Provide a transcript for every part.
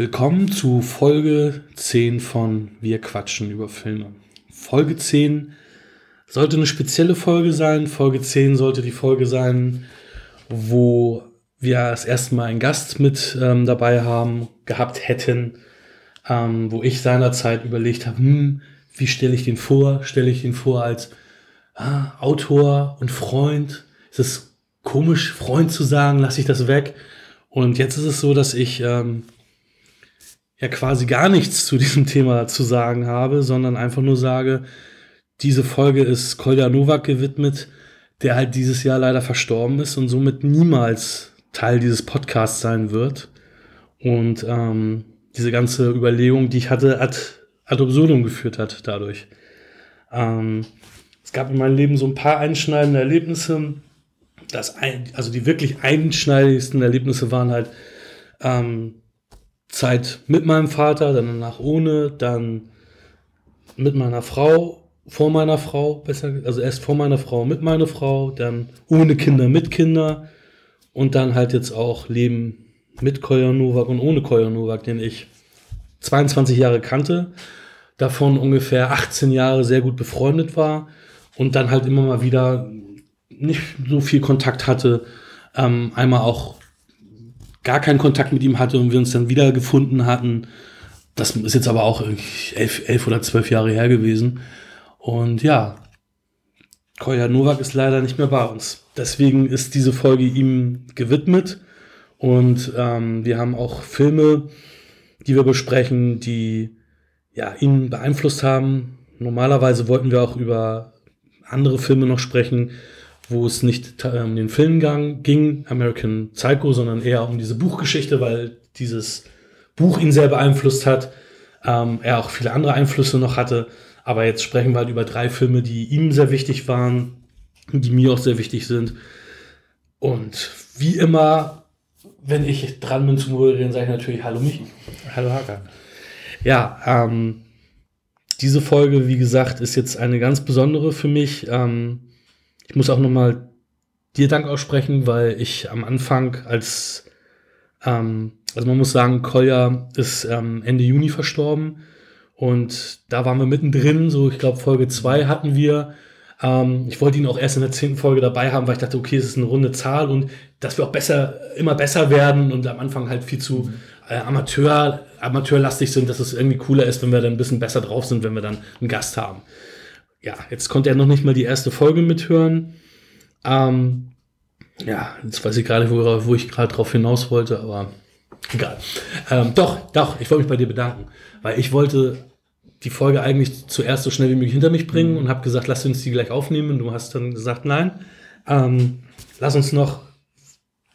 Willkommen zu Folge 10 von Wir quatschen über Filme. Folge 10 sollte eine spezielle Folge sein. Folge 10 sollte die Folge sein, wo wir das erste Mal einen Gast mit ähm, dabei haben, gehabt hätten, ähm, wo ich seinerzeit überlegt habe, hm, wie stelle ich den vor? Stelle ich ihn vor als ah, Autor und Freund? Ist es komisch, Freund zu sagen? Lasse ich das weg? Und jetzt ist es so, dass ich ähm, ja quasi gar nichts zu diesem Thema zu sagen habe, sondern einfach nur sage, diese Folge ist Kolja Novak gewidmet, der halt dieses Jahr leider verstorben ist und somit niemals Teil dieses Podcasts sein wird. Und ähm, diese ganze Überlegung, die ich hatte, ad, ad absurdum geführt hat dadurch. Ähm, es gab in meinem Leben so ein paar einschneidende Erlebnisse. Das ein, also die wirklich einschneidigsten Erlebnisse waren halt ähm, Zeit mit meinem Vater, dann danach ohne, dann mit meiner Frau, vor meiner Frau, besser, also erst vor meiner Frau, mit meiner Frau, dann ohne Kinder, mit Kinder und dann halt jetzt auch Leben mit Koya Novak und ohne Koya Novak, den ich 22 Jahre kannte, davon ungefähr 18 Jahre sehr gut befreundet war und dann halt immer mal wieder nicht so viel Kontakt hatte, ähm, einmal auch gar keinen Kontakt mit ihm hatte und wir uns dann wieder gefunden hatten. Das ist jetzt aber auch elf, elf oder zwölf Jahre her gewesen. Und ja, Koya Novak ist leider nicht mehr bei uns. Deswegen ist diese Folge ihm gewidmet. Und ähm, wir haben auch Filme, die wir besprechen, die ja, ihn beeinflusst haben. Normalerweise wollten wir auch über andere Filme noch sprechen, wo es nicht um den Film ging, American Psycho, sondern eher um diese Buchgeschichte, weil dieses Buch ihn sehr beeinflusst hat. Ähm, er auch viele andere Einflüsse noch hatte. Aber jetzt sprechen wir halt über drei Filme, die ihm sehr wichtig waren, die mir auch sehr wichtig sind. Und wie immer, wenn ich dran bin zu moderieren, sage ich natürlich Hallo Michi. Hallo Hakan. Ja, ähm, diese Folge, wie gesagt, ist jetzt eine ganz besondere für mich. Ähm, ich muss auch nochmal dir Dank aussprechen, weil ich am Anfang als, ähm, also man muss sagen, Kolja ist ähm, Ende Juni verstorben und da waren wir mittendrin, so ich glaube Folge 2 hatten wir. Ähm, ich wollte ihn auch erst in der zehnten Folge dabei haben, weil ich dachte, okay, es ist eine runde Zahl und dass wir auch besser, immer besser werden und am Anfang halt viel zu äh, Amateur, amateurlastig sind, dass es irgendwie cooler ist, wenn wir dann ein bisschen besser drauf sind, wenn wir dann einen Gast haben ja, jetzt konnte er noch nicht mal die erste Folge mithören. Ähm, ja, jetzt weiß ich gerade, wo, wo ich gerade drauf hinaus wollte, aber egal. Ähm, doch, doch, ich wollte mich bei dir bedanken, weil ich wollte die Folge eigentlich zuerst so schnell wie möglich hinter mich bringen und habe gesagt, lass uns die gleich aufnehmen. Und du hast dann gesagt, nein, ähm, lass uns noch,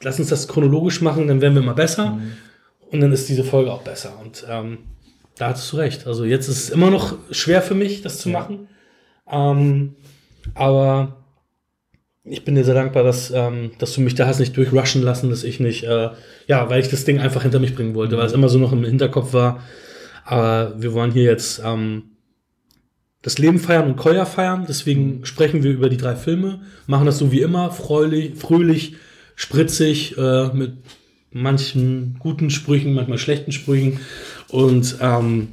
lass uns das chronologisch machen, dann werden wir mal besser. Mhm. Und dann ist diese Folge auch besser. Und ähm, da hattest du recht. Also jetzt ist es immer noch schwer für mich, das zu ja. machen. Ähm, aber ich bin dir sehr dankbar, dass, ähm, dass du mich da hast nicht durchrushen lassen, dass ich nicht, äh, ja, weil ich das Ding einfach hinter mich bringen wollte, weil es immer so noch im Hinterkopf war. Aber wir wollen hier jetzt ähm, das Leben feiern und Koya feiern. Deswegen mhm. sprechen wir über die drei Filme, machen das so wie immer, fröhlich, fröhlich spritzig, äh, mit manchen guten Sprüchen, manchmal schlechten Sprüchen. Und ähm,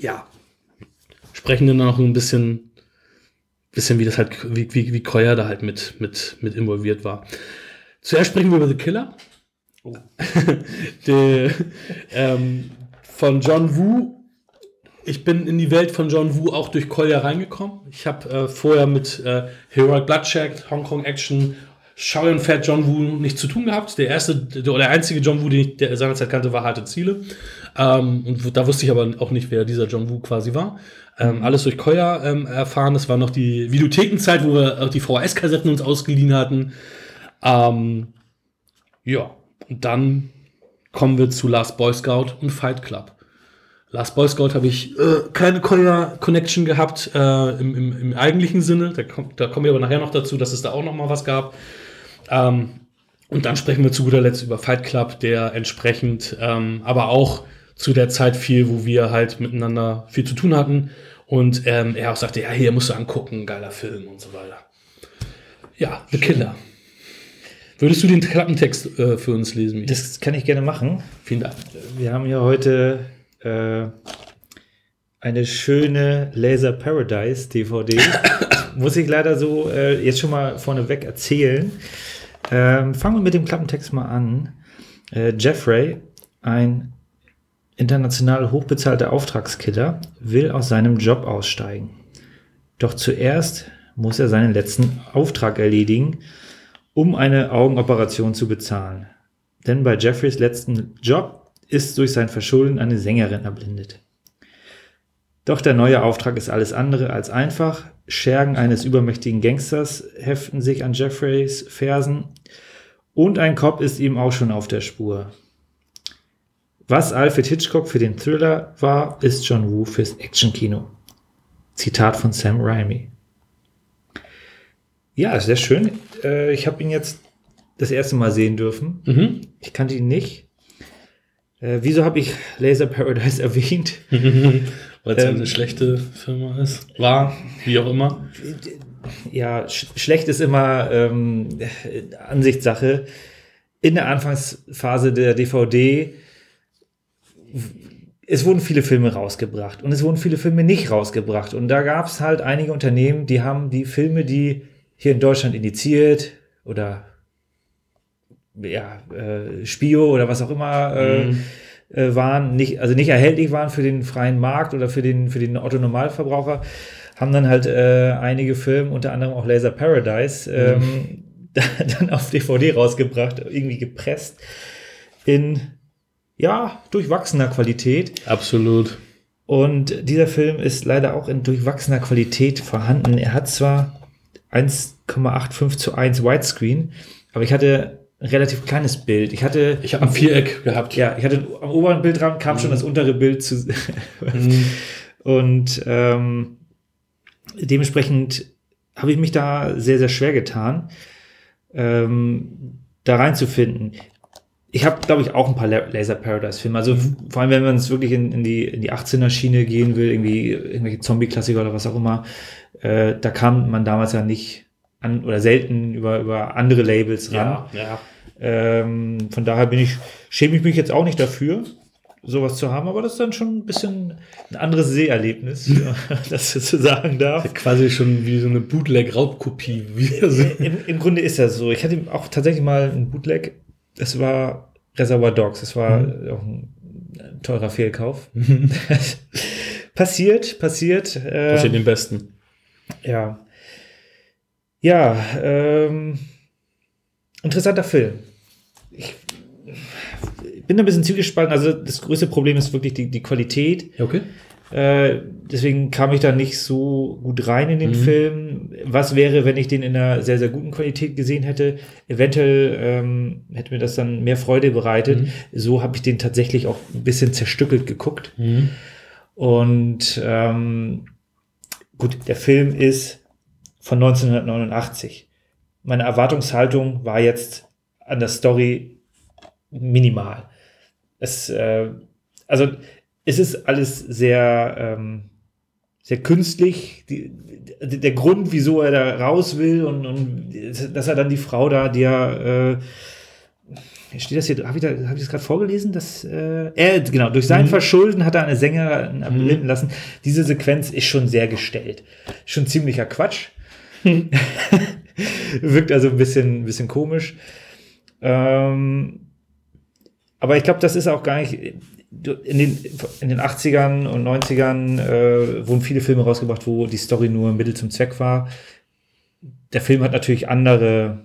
ja, sprechen dann noch ein bisschen bisschen wie das halt, wie, wie, wie Koya da halt mit, mit, mit involviert war. Zuerst sprechen wir über The Killer. Oh. Die, ähm, von John Woo. Ich bin in die Welt von John Woo auch durch Kolja reingekommen. Ich habe äh, vorher mit äh, Heroic Bloodshed, Hong Kong Action, Shaolin Fat John Woo nichts zu tun gehabt. Der erste oder der einzige John Woo, den ich der seinerzeit kannte, war Harte Ziele. Ähm, und da wusste ich aber auch nicht, wer dieser John Woo quasi war. Ähm, alles durch Koya ähm, erfahren. Das war noch die Videothekenzeit, wo wir auch die VHS-Kassetten uns ausgeliehen hatten. Ähm, ja, und dann kommen wir zu Last Boy Scout und Fight Club. Last Boy Scout habe ich äh, keine Koya-Connection gehabt äh, im, im, im, eigentlichen Sinne. Da, kommt, da kommen wir aber nachher noch dazu, dass es da auch noch mal was gab. Ähm, und dann sprechen wir zu guter Letzt über Fight Club, der entsprechend ähm, aber auch zu der Zeit viel, wo wir halt miteinander viel zu tun hatten. Und ähm, er auch sagte, ja, hier musst du angucken, geiler Film und so weiter. Ja, The Killer. Würdest du den Klappentext äh, für uns lesen? Michael? Das kann ich gerne machen. Vielen Dank. Wir haben ja heute äh, eine schöne Laser Paradise DVD. Muss ich leider so äh, jetzt schon mal vorneweg erzählen. Ähm, fangen wir mit dem Klappentext mal an. Äh, Jeffrey, ein international hochbezahlter Auftragskiller, will aus seinem Job aussteigen. Doch zuerst muss er seinen letzten Auftrag erledigen, um eine Augenoperation zu bezahlen. Denn bei Jeffreys letzten Job ist durch sein Verschulden eine Sängerin erblindet. Doch der neue Auftrag ist alles andere als einfach. Schergen eines übermächtigen Gangsters heften sich an Jeffreys Fersen und ein Cop ist ihm auch schon auf der Spur. Was Alfred Hitchcock für den Thriller war, ist John Woo fürs Actionkino. Zitat von Sam Raimi. Ja, sehr schön. Äh, ich habe ihn jetzt das erste Mal sehen dürfen. Mhm. Ich kannte ihn nicht. Äh, wieso habe ich Laser Paradise erwähnt? Weil es Ähm, eine schlechte Firma ist. War, wie auch immer. ja, sch schlecht ist immer ähm, äh, Ansichtssache. In der Anfangsphase der DVD, es wurden viele Filme rausgebracht und es wurden viele Filme nicht rausgebracht. Und da gab es halt einige Unternehmen, die haben die Filme, die hier in Deutschland indiziert oder ja, äh, Spio oder was auch immer äh, Mhm. äh, waren, nicht, also nicht erhältlich waren für den freien Markt oder für den, für den Otto-Normalverbraucher, haben dann halt äh, einige Filme, unter anderem auch Laser Paradise, ähm, dann auf DVD rausgebracht, irgendwie gepresst in ja, durchwachsener Qualität. Absolut. Und dieser Film ist leider auch in durchwachsener Qualität vorhanden. Er hat zwar 1,85 zu 1 Widescreen, aber ich hatte ein relativ kleines Bild. Ich hatte, Ich habe ein Viereck gehabt. ja, ich hatte am oberen Bildrand kam schon das untere Bild zu. Mhm. Und ähm, dementsprechend habe ich mich da sehr, sehr schwer getan, ähm, da reinzufinden. Ich habe, glaube ich, auch ein paar La- Laser Paradise-Filme. Also vor allem, wenn man es wirklich in, in die, in die 18er-Schiene gehen will, irgendwie irgendwelche Zombie-Klassiker oder was auch immer, äh, da kam man damals ja nicht an oder selten über, über andere Labels ran. Ja, ja. Ähm, von daher bin ich, schäme ich mich jetzt auch nicht dafür, sowas zu haben, aber das ist dann schon ein bisschen ein anderes Seherlebnis, ja, das ich so sagen darf. Quasi schon wie so eine Bootleg-Raubkopie. So. Im, Im Grunde ist das so. Ich hatte auch tatsächlich mal ein Bootleg, das war Reservoir Dogs, das war auch ein, teurer Fehlkauf. passiert, passiert. ähm, Passiert den Besten. Ja. Ja, ähm, interessanter Film. Ich bin ein bisschen zugespalten. Also das größte Problem ist wirklich die, die Qualität. Okay. Äh, deswegen kam ich da nicht so gut rein in den Film. Was wäre, wenn ich den in einer sehr, sehr guten Qualität gesehen hätte? Eventuell ähm, hätte mir das dann mehr Freude bereitet. So habe ich den tatsächlich auch ein bisschen zerstückelt geguckt. Mhm. Und ähm, gut, der Film ist von 1989. Meine Erwartungshaltung war jetzt an der Story minimal. Es, äh, also es ist alles sehr, ähm, sehr künstlich. Die, der Grund, wieso er da raus will und, und dass er dann die Frau da, die ja äh, Steht das hier, habe ich, da, hab ich das gerade vorgelesen? Dass, äh, er, genau, durch sein Verschulden hat er eine Sängerin erblinden lassen. Diese Sequenz ist schon sehr gestellt. Schon ziemlicher Quatsch. Wirkt also ein bisschen, ein bisschen komisch. Ähm, aber ich glaube, das ist auch gar nicht. In den, in den 80ern und 90ern äh, wurden viele Filme rausgebracht, wo die Story nur Mittel zum Zweck war. Der Film hat natürlich andere,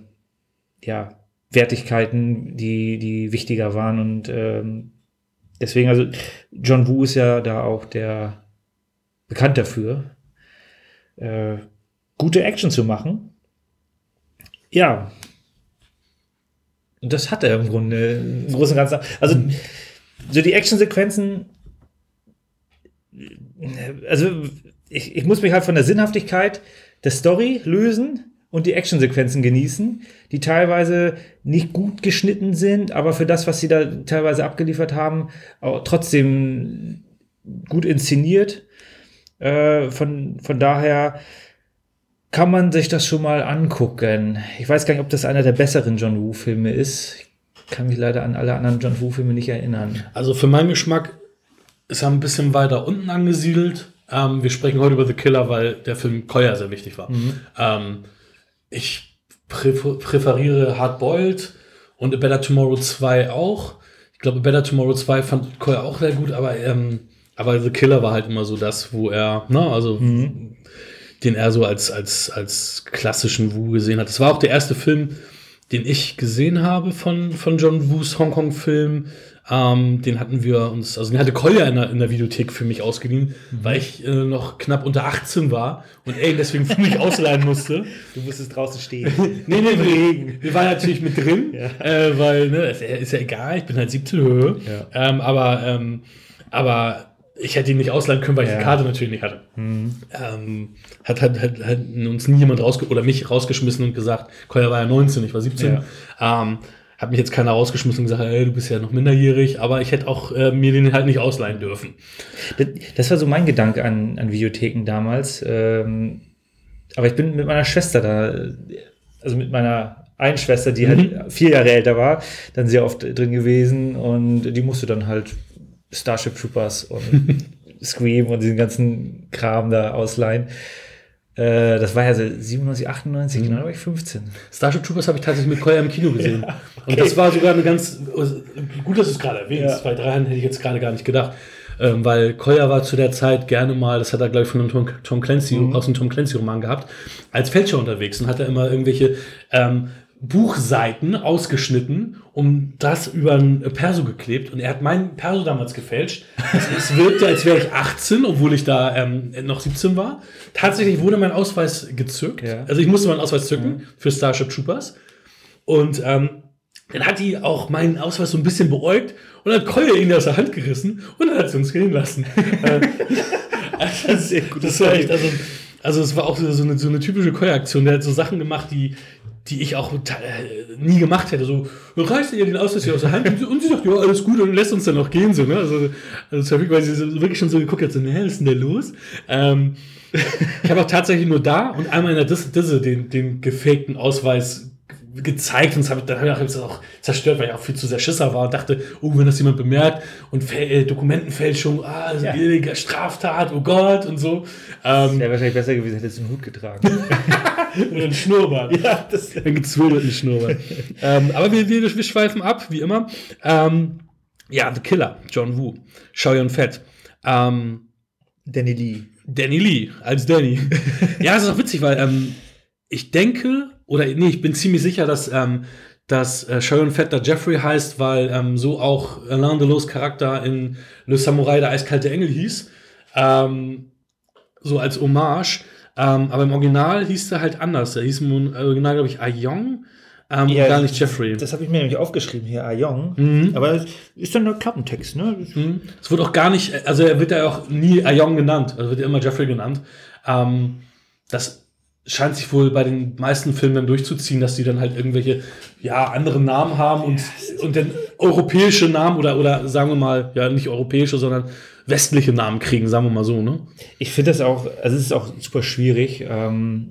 ja, Wertigkeiten, die, die wichtiger waren. Und ähm, deswegen, also John Woo ist ja da auch der bekannt dafür, äh, gute Action zu machen. Ja. Und das hat er im Grunde im Großen und Ganzen. Also, so die Actionsequenzen, also ich, ich muss mich halt von der Sinnhaftigkeit der Story lösen und die Actionsequenzen genießen, die teilweise nicht gut geschnitten sind, aber für das, was sie da teilweise abgeliefert haben, auch trotzdem gut inszeniert. Äh, von, von daher, kann man sich das schon mal angucken. Ich weiß gar nicht, ob das einer der besseren John Woo-Filme ist. Ich kann mich leider an alle anderen John Woo-Filme nicht erinnern. Also für meinen Geschmack ist er ein bisschen weiter unten angesiedelt. Ähm, wir sprechen heute über The Killer, weil der Film Koya sehr wichtig war. Mhm. Ähm, ich präfer präferiere Hard Boiled und A Better Tomorrow 2 auch. Ich glaube, Better Tomorrow 2 fand Koya auch sehr gut, aber, ähm, aber The Killer war halt immer so das, wo er, ne, also mhm den er so als, als, als klassischen Wu gesehen hat. Das war auch der erste Film, den ich gesehen habe von, von John Wus Hongkong-Film. Ähm, den hatten wir uns, also den hatte Kolja in der, in der Videothek für mich ausgeliehen, mhm. weil ich äh, noch knapp unter 18 war und ey, deswegen für mich ausleihen musste. Du musstest draußen stehen. nee, nee, wir, wir waren natürlich mit drin, ja. äh, weil, ne, ist, ist, ja egal, ich bin halt 17 Höhe. Ja. Ähm, aber, ähm, aber ich hätte ihn nicht ausleihen können, weil ich die Karte natürlich nicht hatte. Mhm. Ähm, hat, hat, hat, hat, uns nie jemand rausge oder mich rausgeschmissen und gesagt, Koya war ja 19, ich war 17. Ja. Ähm, hat mich jetzt keiner rausgeschmissen und gesagt, ey, du bist ja noch minderjährig, aber ich hätte auch äh, mir den halt nicht ausleihen dürfen. Das, das, war so mein Gedanke an, an Videotheken damals. Ähm, aber ich bin mit meiner Schwester da, also mit meiner einen Schwester, die halt mhm. halt vier Jahre älter war, dann sehr oft drin gewesen und die musste dann halt Starship Troopers und Scream und diesen ganzen Kram da ausleihen. Äh, das war ja so 97, 98, mhm. genau, war ich 15. Starship Troopers habe ich tatsächlich mit Koya im Kino gesehen. Ja, okay. Und das war sogar eine ganz, gut, dass du es gerade erwähnst, ja. weil daran hätte ich jetzt gerade gar nicht gedacht. Ähm, weil Koya war zu der Zeit gerne mal, das hat er, glaube ich, von einem Tom, Tom Clancy, mhm. aus einem Tom Clancy-Roman gehabt, als Fälscher unterwegs und hat er immer irgendwelche ähm, Buchseiten ausgeschnitten, um das über ein Perso geklebt. Und er hat meinen Perso damals gefälscht. Es wirkte, als wäre ich 18, obwohl ich da ähm, noch 17 war. Tatsächlich wurde mein Ausweis gezückt. Ja. Also ich musste meinen Ausweis zücken mhm. für Starship Troopers. Und ähm, dann hat die auch meinen Ausweis so ein bisschen beäugt und dann hat Keule ihn aus der Hand gerissen und dann hat sie uns gehen lassen. Also das, das war echt, also, also es war auch so eine, so eine typische Koi-Aktion. Der hat so Sachen gemacht, die, die ich auch äh, nie gemacht hätte. So, reißt ihr den Ausweis hier aus der Hand und sie sagt, ja, alles gut und lässt uns dann noch gehen. So, ne? Also, also wirklich, weil sie wirklich schon so geguckt hat, so, ne, was ist denn da los? Ähm, ich habe auch tatsächlich nur da und einmal in der Disse, Disse den, den gefakten Ausweis gezeigt und hab, dann habe ich das auch zerstört, weil ich auch viel zu sehr Schisser war und dachte, oh, wenn das jemand bemerkt und äh, Dokumentenfälschung, ah, ja. Straftat, oh Gott und so. Ähm, wäre wahrscheinlich besser gewesen, hättest du einen Hut getragen. Oder einen Schnurrbart. Ja, das ein gezwirnten Schnurrbart. ähm, aber wir, wir, wir schweifen ab, wie immer. Ähm, ja, The Killer, John Woo, Shao Yun Fett. Ähm, Danny Lee. Danny Lee, als Danny. ja, das ist auch witzig, weil ähm, ich denke, oder nee, ich bin ziemlich sicher, dass, ähm, dass äh, Sharon Fetter Jeffrey heißt, weil ähm, so auch Alain Delos Charakter in Le Samurai, der eiskalte Engel hieß. Ähm, so als Hommage. Ähm, aber im Original hieß er halt anders. Er hieß im Original, glaube ich, Ayong. Ähm, ja, gar nicht Jeffrey. Das habe ich mir nämlich aufgeschrieben hier, Ayong. Mhm. Aber ist dann ein Klappentext, ne? Mhm. Es wird auch gar nicht, also er wird ja auch nie Ayong genannt, also wird ja immer Jeffrey genannt. Ähm, das scheint sich wohl bei den meisten Filmen dann durchzuziehen, dass die dann halt irgendwelche ja anderen Namen haben und und dann europäische Namen oder oder sagen wir mal ja nicht europäische, sondern westliche Namen kriegen, sagen wir mal so, ne? Ich finde das auch, also es ist auch super schwierig. Ähm,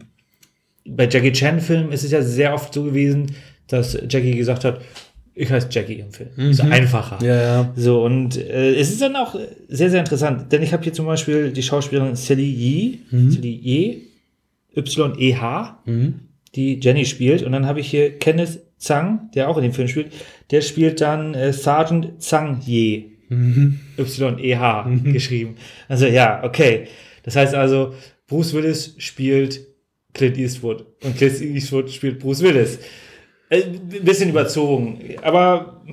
bei Jackie Chan Filmen ist es ja sehr oft so gewesen, dass Jackie gesagt hat, ich heiße Jackie im Film. Mhm. Ist einfacher. Ja, ja. So, und äh, es ist dann auch sehr, sehr interessant, denn ich habe hier zum Beispiel die Schauspielerin Sally Yee, mhm. Sally Yee, Y-E-H, mhm. die Jenny spielt. Und dann habe ich hier Kenneth Zhang, der auch in dem Film spielt. Der spielt dann äh, Sergeant Zhang Ye. Mhm. Y-E-H mhm. geschrieben. Also ja, okay. Das heißt also, Bruce Willis spielt Clint Eastwood und Clint Eastwood spielt Bruce Willis. Äh, ein bisschen überzogen, aber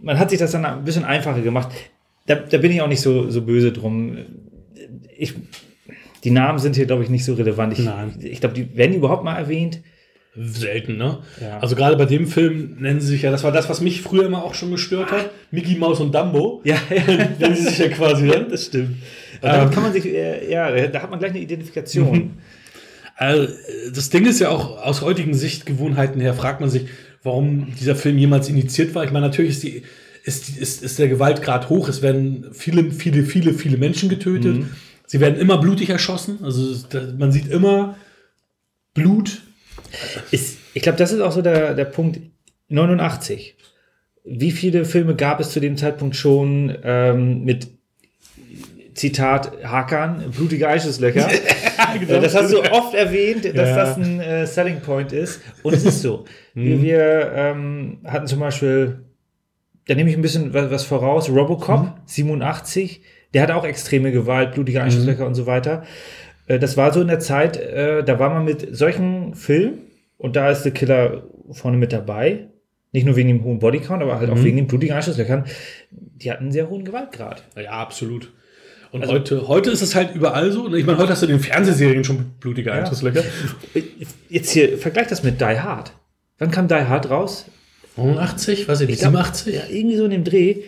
man hat sich das dann ein bisschen einfacher gemacht. Da, da bin ich auch nicht so, so böse drum. Ich die Namen sind hier, glaube ich, nicht so relevant. Ich, Nein. ich glaube, die werden überhaupt mal erwähnt. Selten, ne? Ja. Also gerade bei dem Film nennen sie sich ja, das war das, was mich früher immer auch schon gestört hat, Mickey Mouse und Dumbo. Ja, ja. nennen sie sich ja quasi, ne? Ja, das stimmt. Und damit ähm, kann man sich, äh, ja, da hat man gleich eine Identifikation. Mhm. Also, das Ding ist ja auch aus heutigen Sichtgewohnheiten her, fragt man sich, warum dieser Film jemals initiiert war. Ich meine, natürlich ist die, ist, ist, ist der Gewaltgrad hoch. Es werden viele, viele, viele, viele Menschen getötet. Mhm. Sie werden immer blutig erschossen. Also man sieht immer Blut. Ist, ich glaube, das ist auch so der, der Punkt 89. Wie viele Filme gab es zu dem Zeitpunkt schon ähm, mit Zitat Hakan, blutige Eischusslöcher? genau. Das hast du oft erwähnt, dass Ja. das ein äh, Selling Point ist. Und es ist so. wir wir ähm, hatten zum Beispiel, da nehme ich ein bisschen was, was voraus, Robocop 87, der hat auch extreme Gewalt, blutige Einschusslöcher und so weiter. Äh, das war so in der Zeit, äh, da war man mit solchen Filmen und da ist The Killer vorne mit dabei. Nicht nur wegen dem hohen Bodycount, aber halt auch wegen den blutigen Einschusslöchern. Die hatten einen sehr hohen Gewaltgrad. Ja, absolut. Und heute, heute ist es halt überall so. Ich meine, heute hast du in den Fernsehserien schon blutige Einschusslöcher. Jetzt hier, vergleich das mit Die Hard. Wann kam Die Hard raus? 89, weiß ich nicht, Ich glaub, 87? Ja, irgendwie so in dem Dreh.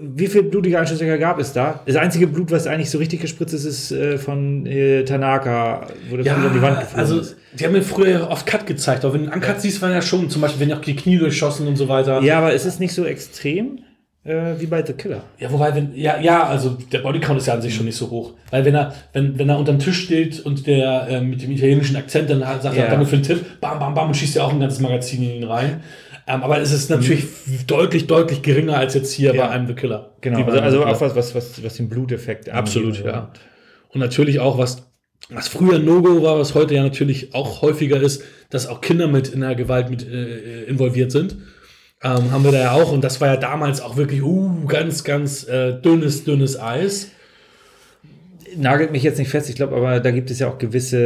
Wie viel blutige Einschusslöcher gab es da? Das einzige Blut, was eigentlich so richtig gespritzt ist, ist äh, von äh, Tanaka, wo das Ja, an die Wand geflogen also ist. die haben mir früher oft Cut gezeigt, aber wenn du einen Uncut siehst, waren ja schon, zum Beispiel, wenn auch die Knie durchschossen und so weiter. Ja, aber es ist nicht so extrem äh, wie bei The Killer. Ja, wobei, wenn, ja, ja, also der Bodycount ist ja an sich schon nicht so hoch. Weil wenn er, wenn, wenn er unterm Tisch steht und der äh, mit dem italienischen Akzent dann sagt, Ja. ja. danke für den Tipp, bam, bam, bam, und schießt ja auch ein ganzes Magazin in ihn rein. Ähm, aber es ist natürlich deutlich, deutlich geringer als jetzt hier Ja. bei einem The Killer. Genau, also, also Killer. auch was, was, was, was den Bluteffekt angeht. Absolut, ja. Und natürlich auch, was, was früher No-Go war, was heute ja natürlich auch häufiger ist, dass auch Kinder mit in der Gewalt mit äh, involviert sind. Ähm, haben wir da ja auch. Und das war ja damals auch wirklich uh, ganz, ganz äh, dünnes, dünnes Eis. Nagelt mich jetzt nicht fest, ich glaube, aber da gibt es ja auch gewisse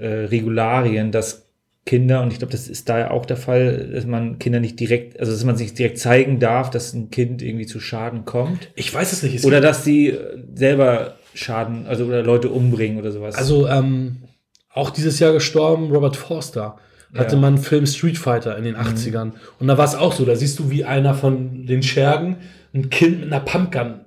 äh, Regularien, dass Kinder, und ich glaube, das ist da ja auch der Fall, dass man Kinder nicht direkt, also dass man sich direkt zeigen darf, dass ein Kind irgendwie zu Schaden kommt. Ich weiß es nicht. Es Oder dass sie äh, selber Schaden, also oder Leute umbringen oder sowas. Also ähm, auch dieses Jahr gestorben, Robert Forster. Hatte Ja. Mhm. man einen Film Street Fighter in den 80ern. Und da war es auch so, da siehst du, wie einer von den Schergen ein Kind mit einer Pumpgun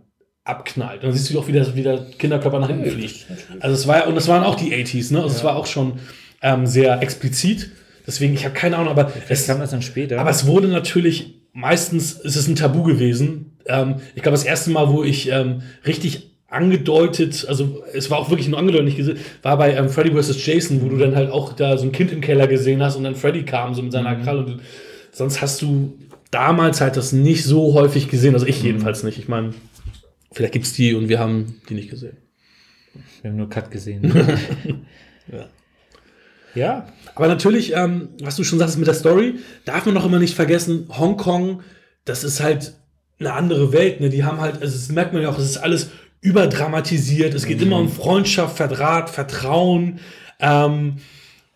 abknallt. Und dann siehst du auch, wie der, wie der Kinderkörper nach hinten fliegt. Also es war ja, und das waren auch die 80s, ne? Also es war auch schon ähm, sehr explizit. Deswegen, ich habe keine Ahnung, aber Vielleicht kam das dann später. aber es wurde natürlich, meistens ist es ein Tabu gewesen. Ähm, ich glaube, das erste Mal, wo ich ähm, richtig angedeutet, also es war auch wirklich nur angedeutet, nicht gesehen, war bei ähm, Freddy vs. Jason, wo du dann halt auch da so ein Kind im Keller gesehen hast und dann Freddy kam so mit seiner Mhm. Kralle und sonst hast du damals halt das nicht so häufig gesehen, also Mhm. ich jedenfalls nicht. Ich meine, vielleicht gibt's die und wir haben die nicht gesehen. Wir haben nur Cut gesehen. Ja. Ja. Aber natürlich, ähm, was du schon sagst mit der Story, darf man noch immer nicht vergessen, Hongkong, das ist halt eine andere Welt. Ne? Die haben halt, also das merkt man ja auch, es ist alles überdramatisiert. Es geht immer um Freundschaft, Verrat, Vertrauen. Ähm,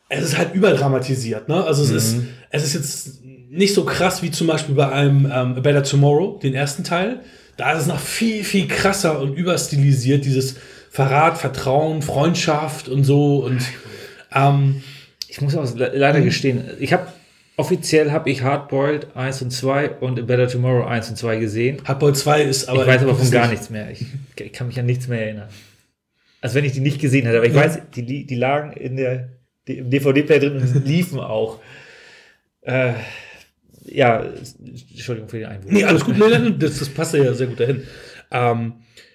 es ist halt überdramatisiert. Ne? Also es, ist, es ist jetzt nicht so krass wie zum Beispiel bei einem ähm, A Better Tomorrow, den ersten Teil. Da ist es noch viel, viel krasser und überstilisiert, dieses Verrat, Vertrauen, Freundschaft und so. Und ähm, Ich muss auch le- leider gestehen, ich habe offiziell habe ich Hardboiled 1 und 2 und A Better Tomorrow 1 und 2 gesehen. Hardboiled 2 ist aber. ich weiß aber von gar nicht- nichts mehr. Ich, ich kann mich an nichts mehr erinnern. Als wenn ich die nicht gesehen hätte. Aber ich weiß, die, die lagen in der, die, im DVD-Player drin und liefen auch. Äh, ja, Entschuldigung für den Einwurf. Nee, alles gut, das, das passt ja sehr gut dahin. Ähm,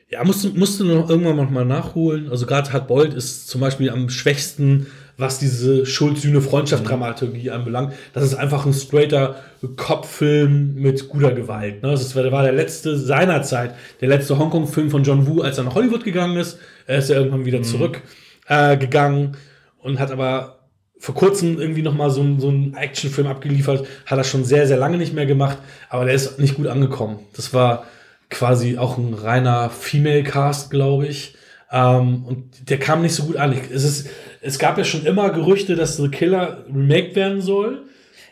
ja, musst du, musst du noch irgendwann noch mal nachholen. Also gerade Hardboiled ist zum Beispiel am schwächsten, was diese Schuld-Sühne-Freundschaft-Dramaturgie anbelangt. Das ist einfach ein straighter Kopffilm mit guter Gewalt. Ne? Das war, der letzte seiner Zeit, der letzte Hongkong-Film von John Woo, als er nach Hollywood gegangen ist. Er ist ja irgendwann wieder zurück äh, gegangen und hat aber vor kurzem irgendwie noch mal so, einen- so einen Actionfilm abgeliefert. Hat er schon sehr, sehr lange nicht mehr gemacht, aber der ist nicht gut angekommen. Das war quasi auch ein reiner Female-Cast, glaube ich. Ähm, und der kam nicht so gut an. Ich- Es, ist, es gab ja schon immer Gerüchte, dass The Killer remake werden soll.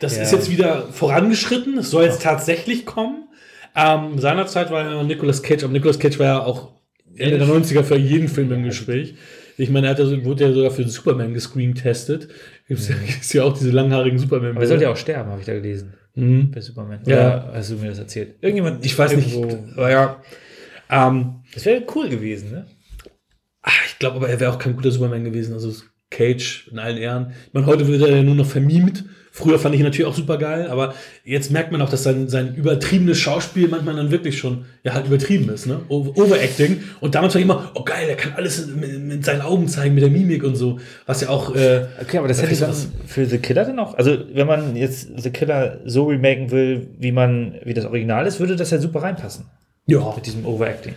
Das Ja. ist jetzt wieder vorangeschritten. Es soll jetzt tatsächlich kommen. Ähm, seinerzeit war ja Nicolas Cage, aber Nicolas Cage war ja auch Ende der 90er für jeden Film im Gespräch. Ich meine, er hat ja, wurde ja sogar für Superman gescreen-testet. Gibt es ja, gibt's ja auch diese langhaarigen superman Aber er sollte ja auch sterben, habe ich da gelesen. Mhm. Bei Superman. Ja. Oder hast du mir das erzählt? Irgendjemand, Ich weiß nicht. irgendwo- Aber ja. Ähm, Das wäre cool gewesen, ne? ah, ich glaube aber, er wäre auch kein guter Superman gewesen. Also Cage in allen Ehren. Ich meine, heute wird er ja nur noch vermiemt Früher fand ich ihn natürlich auch super geil, aber jetzt merkt man auch, dass sein, sein übertriebenes Schauspiel manchmal dann wirklich schon ja halt übertrieben ist, ne? Overacting. Und damals war ich immer, oh geil, er kann alles mit, mit seinen Augen zeigen, mit der Mimik und so. Was ja auch. Äh, okay, aber das hätte ich dann für The Killer dann auch. Also, wenn man jetzt The Killer so remaken will, wie man, wie das Original ist, würde das ja super reinpassen. Ja. Mit diesem Overacting.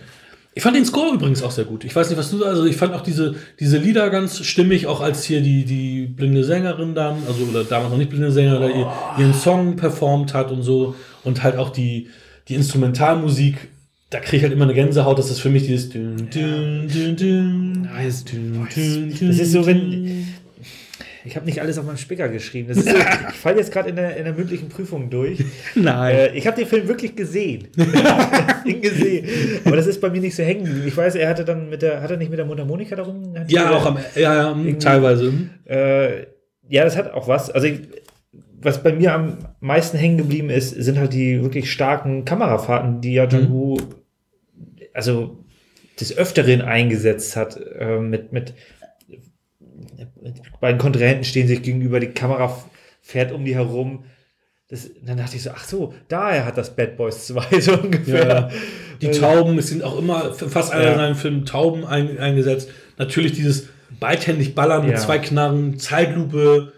Ich fand den Score übrigens auch sehr gut. Ich weiß nicht, was du also ich fand auch diese, diese Lieder ganz stimmig, auch als hier die, die blinde Sängerin dann, also oder damals noch nicht blinde Sängerin, oh. ihren Song performt hat und so. Und halt auch die, die Instrumentalmusik, da kriege ich halt immer eine Gänsehaut, das ist für mich dieses dün, dün, dün, dün, nice, dün, Das ist so, wenn ich habe nicht alles auf meinem Spicker geschrieben. So, ich falle jetzt gerade in der, in der mündlichen Prüfung durch. Nein. Äh, ich habe den Film wirklich gesehen. ihn gesehen. Aber das ist bei mir nicht so hängen geblieben. Ich weiß, er hatte dann mit der, hat er nicht mit der Mundharmonika darum? Ja, auch am, ja, ja teilweise. Äh, ja, das hat auch was. Also ich, was bei mir am meisten hängen geblieben ist, sind halt die wirklich starken Kamerafahrten, die ja John mhm. Woo also des Öfteren eingesetzt hat, äh, mit, mit beiden Kontrahenten stehen sich gegenüber, die Kamera fährt um die herum. Das, dann dachte ich so, ach so, daher hat das Bad Boys 2 so ungefähr. Ja, die Tauben, es sind auch immer fast alle ja. in seinen Filmen Tauben ein, eingesetzt. Natürlich dieses beidhändig Ballern mit zwei Knarren, Zeitlupe,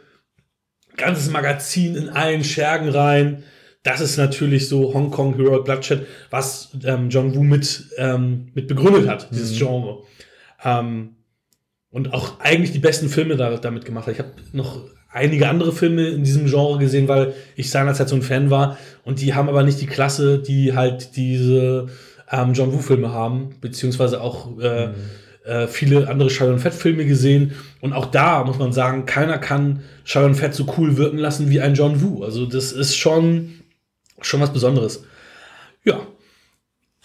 ganzes Magazin in allen Schergen rein. Das ist natürlich so Hong Kong Heroic Bloodshed, was ähm, John Woo mit, ähm, mit begründet hat, dieses mhm. Genre. Ähm, und auch eigentlich die besten Filme da, damit gemacht hat. Ich habe noch einige andere Filme in diesem Genre gesehen, weil ich seinerzeit so ein Fan war. Und die haben aber nicht die Klasse, die halt diese ähm, John Woo-Filme haben, beziehungsweise auch äh, mhm. äh, viele andere Sharon Fett-Filme gesehen. Und auch da muss man sagen, keiner kann Sharon Fett so cool wirken lassen wie ein John Woo. Also das ist schon, schon was Besonderes. Ja.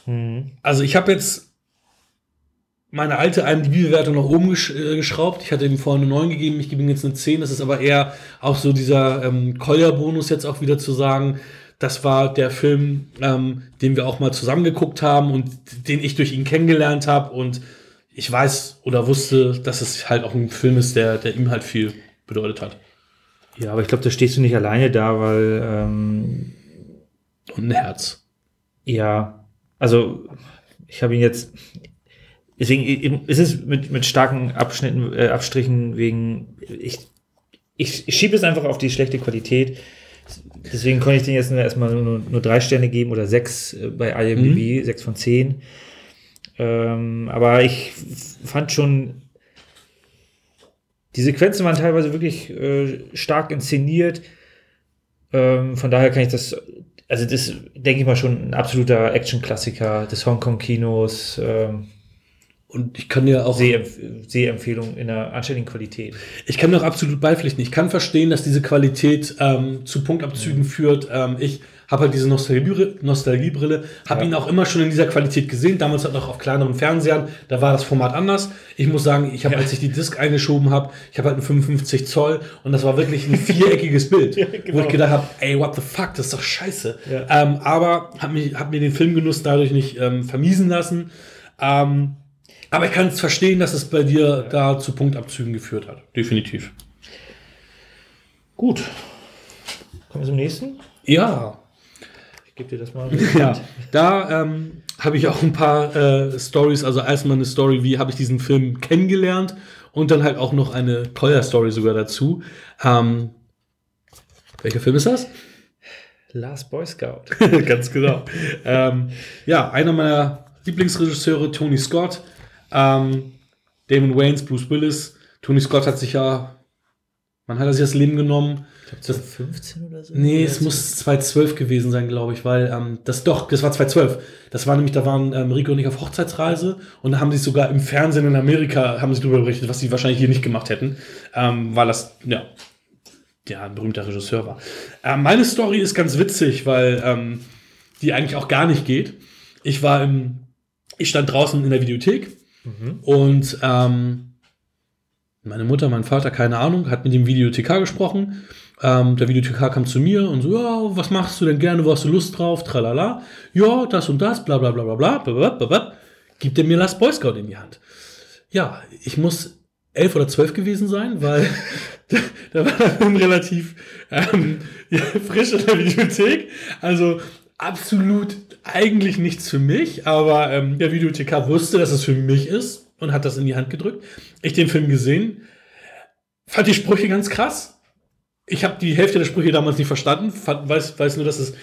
Mhm. Also ich habe jetzt meine alte IMDb-Bewertung nach oben gesch äh, geschraubt. Ich hatte ihm vorhin eine 9 gegeben, ich gebe ihm jetzt eine 10. Das ist aber eher auch so dieser ähm, Collier-Bonus jetzt auch wieder zu sagen. Das war der Film, ähm, den wir auch mal zusammen geguckt haben und den ich durch ihn kennengelernt habe. Und ich weiß oder wusste, dass es halt auch ein Film ist, der, der ihm halt viel bedeutet hat. Ja, aber ich glaube, da stehst du nicht alleine da, weil. Ähm, und ein Herz. Ja, also ich habe ihn jetzt Deswegen ist es mit, mit starken Abschnitten, äh, Abstrichen wegen, ich, ich, ich schiebe es einfach auf die schlechte Qualität. Deswegen konnte ich den jetzt erstmal nur, nur drei Sterne geben oder sechs äh, bei IMDb, mhm. sechs von zehn. Ähm, aber ich fand schon, die Sequenzen waren teilweise wirklich äh, stark inszeniert. Ähm, von daher kann ich das, also das denke ich mal schon ein absoluter Action-Klassiker des Hongkong-Kinos. Ähm, und ich kann ja auch. Sehempf Sehempfehlung in einer anständigen Qualität. Ich kann mir auch absolut beipflichten. Ich kann verstehen, dass diese Qualität ähm, zu Punktabzügen mhm. führt. Ähm, ich habe halt diese Nostalgiebrille, Nostalgiebrille habe ja. ihn auch immer schon in dieser Qualität gesehen. Damals halt noch auf kleineren Fernsehern, da war das Format anders. Ich muss sagen, ich habe, ja. als ich die Disc eingeschoben habe, ich habe halt einen 55 Zoll und das war wirklich ein viereckiges Bild, ja, genau. wo ich gedacht habe, ey, what the fuck, das ist doch scheiße. Ähm, aber habe mir, hab mir den Filmgenuss dadurch nicht ähm, vermiesen lassen. Ähm, aber ich kann es verstehen, dass es bei dir da zu Punktabzügen geführt hat. Definitiv. Gut. Kommen wir zum nächsten? Ja. Ich gebe dir das mal. ja, da ähm, habe ich auch ein paar äh, Stories. Also erstmal eine Story, wie habe ich diesen Film kennengelernt und dann halt auch noch eine Collier-Story sogar dazu. Ähm, welcher Film ist das? Last Boy Scout. Ganz genau. ähm, ja, einer meiner Lieblingsregisseure, Tony Scott, ähm, Damon Waynes, Bruce Willis. Tony Scott hat sich ja, man hat er sich das Leben genommen. Ich glaube 2015 oder so? Nee, es muss 2012 gewesen sein, glaube ich, weil ähm, das doch, das war 2012. Das war nämlich, da waren ähm, Rico und ich auf Hochzeitsreise und da haben sie sogar im Fernsehen in Amerika haben sie darüber berichtet, was sie wahrscheinlich hier nicht gemacht hätten, ähm, weil das, ja, ja, ein berühmter Regisseur war. Ähm, meine Story ist ganz witzig, weil ähm, die eigentlich auch gar nicht geht. Ich war im, ich stand draußen in der Videothek Mhm. Und ähm, meine Mutter, mein Vater, keine Ahnung, hat mit dem Videothekar gesprochen. Ähm, der Videothekar kam zu mir und so, ja, was machst du denn gerne, wo hast du Lust drauf, tralala. Ja, das und das, bla bla bla bla bla, bla, bla, bla. gibt er mir Last Boy Scout in die Hand. Ja, ich muss elf oder zwölf gewesen sein, weil da war Film relativ ähm, ja, frisch in der Videothek. Also absolut eigentlich nichts für mich, aber ähm, der Videothekar wusste, dass es für mich ist und hat das in die Hand gedrückt. Ich den Film gesehen, fand die Sprüche ganz krass. Ich habe die Hälfte der Sprüche damals nicht verstanden, fand, weiß, weiß nur, dass es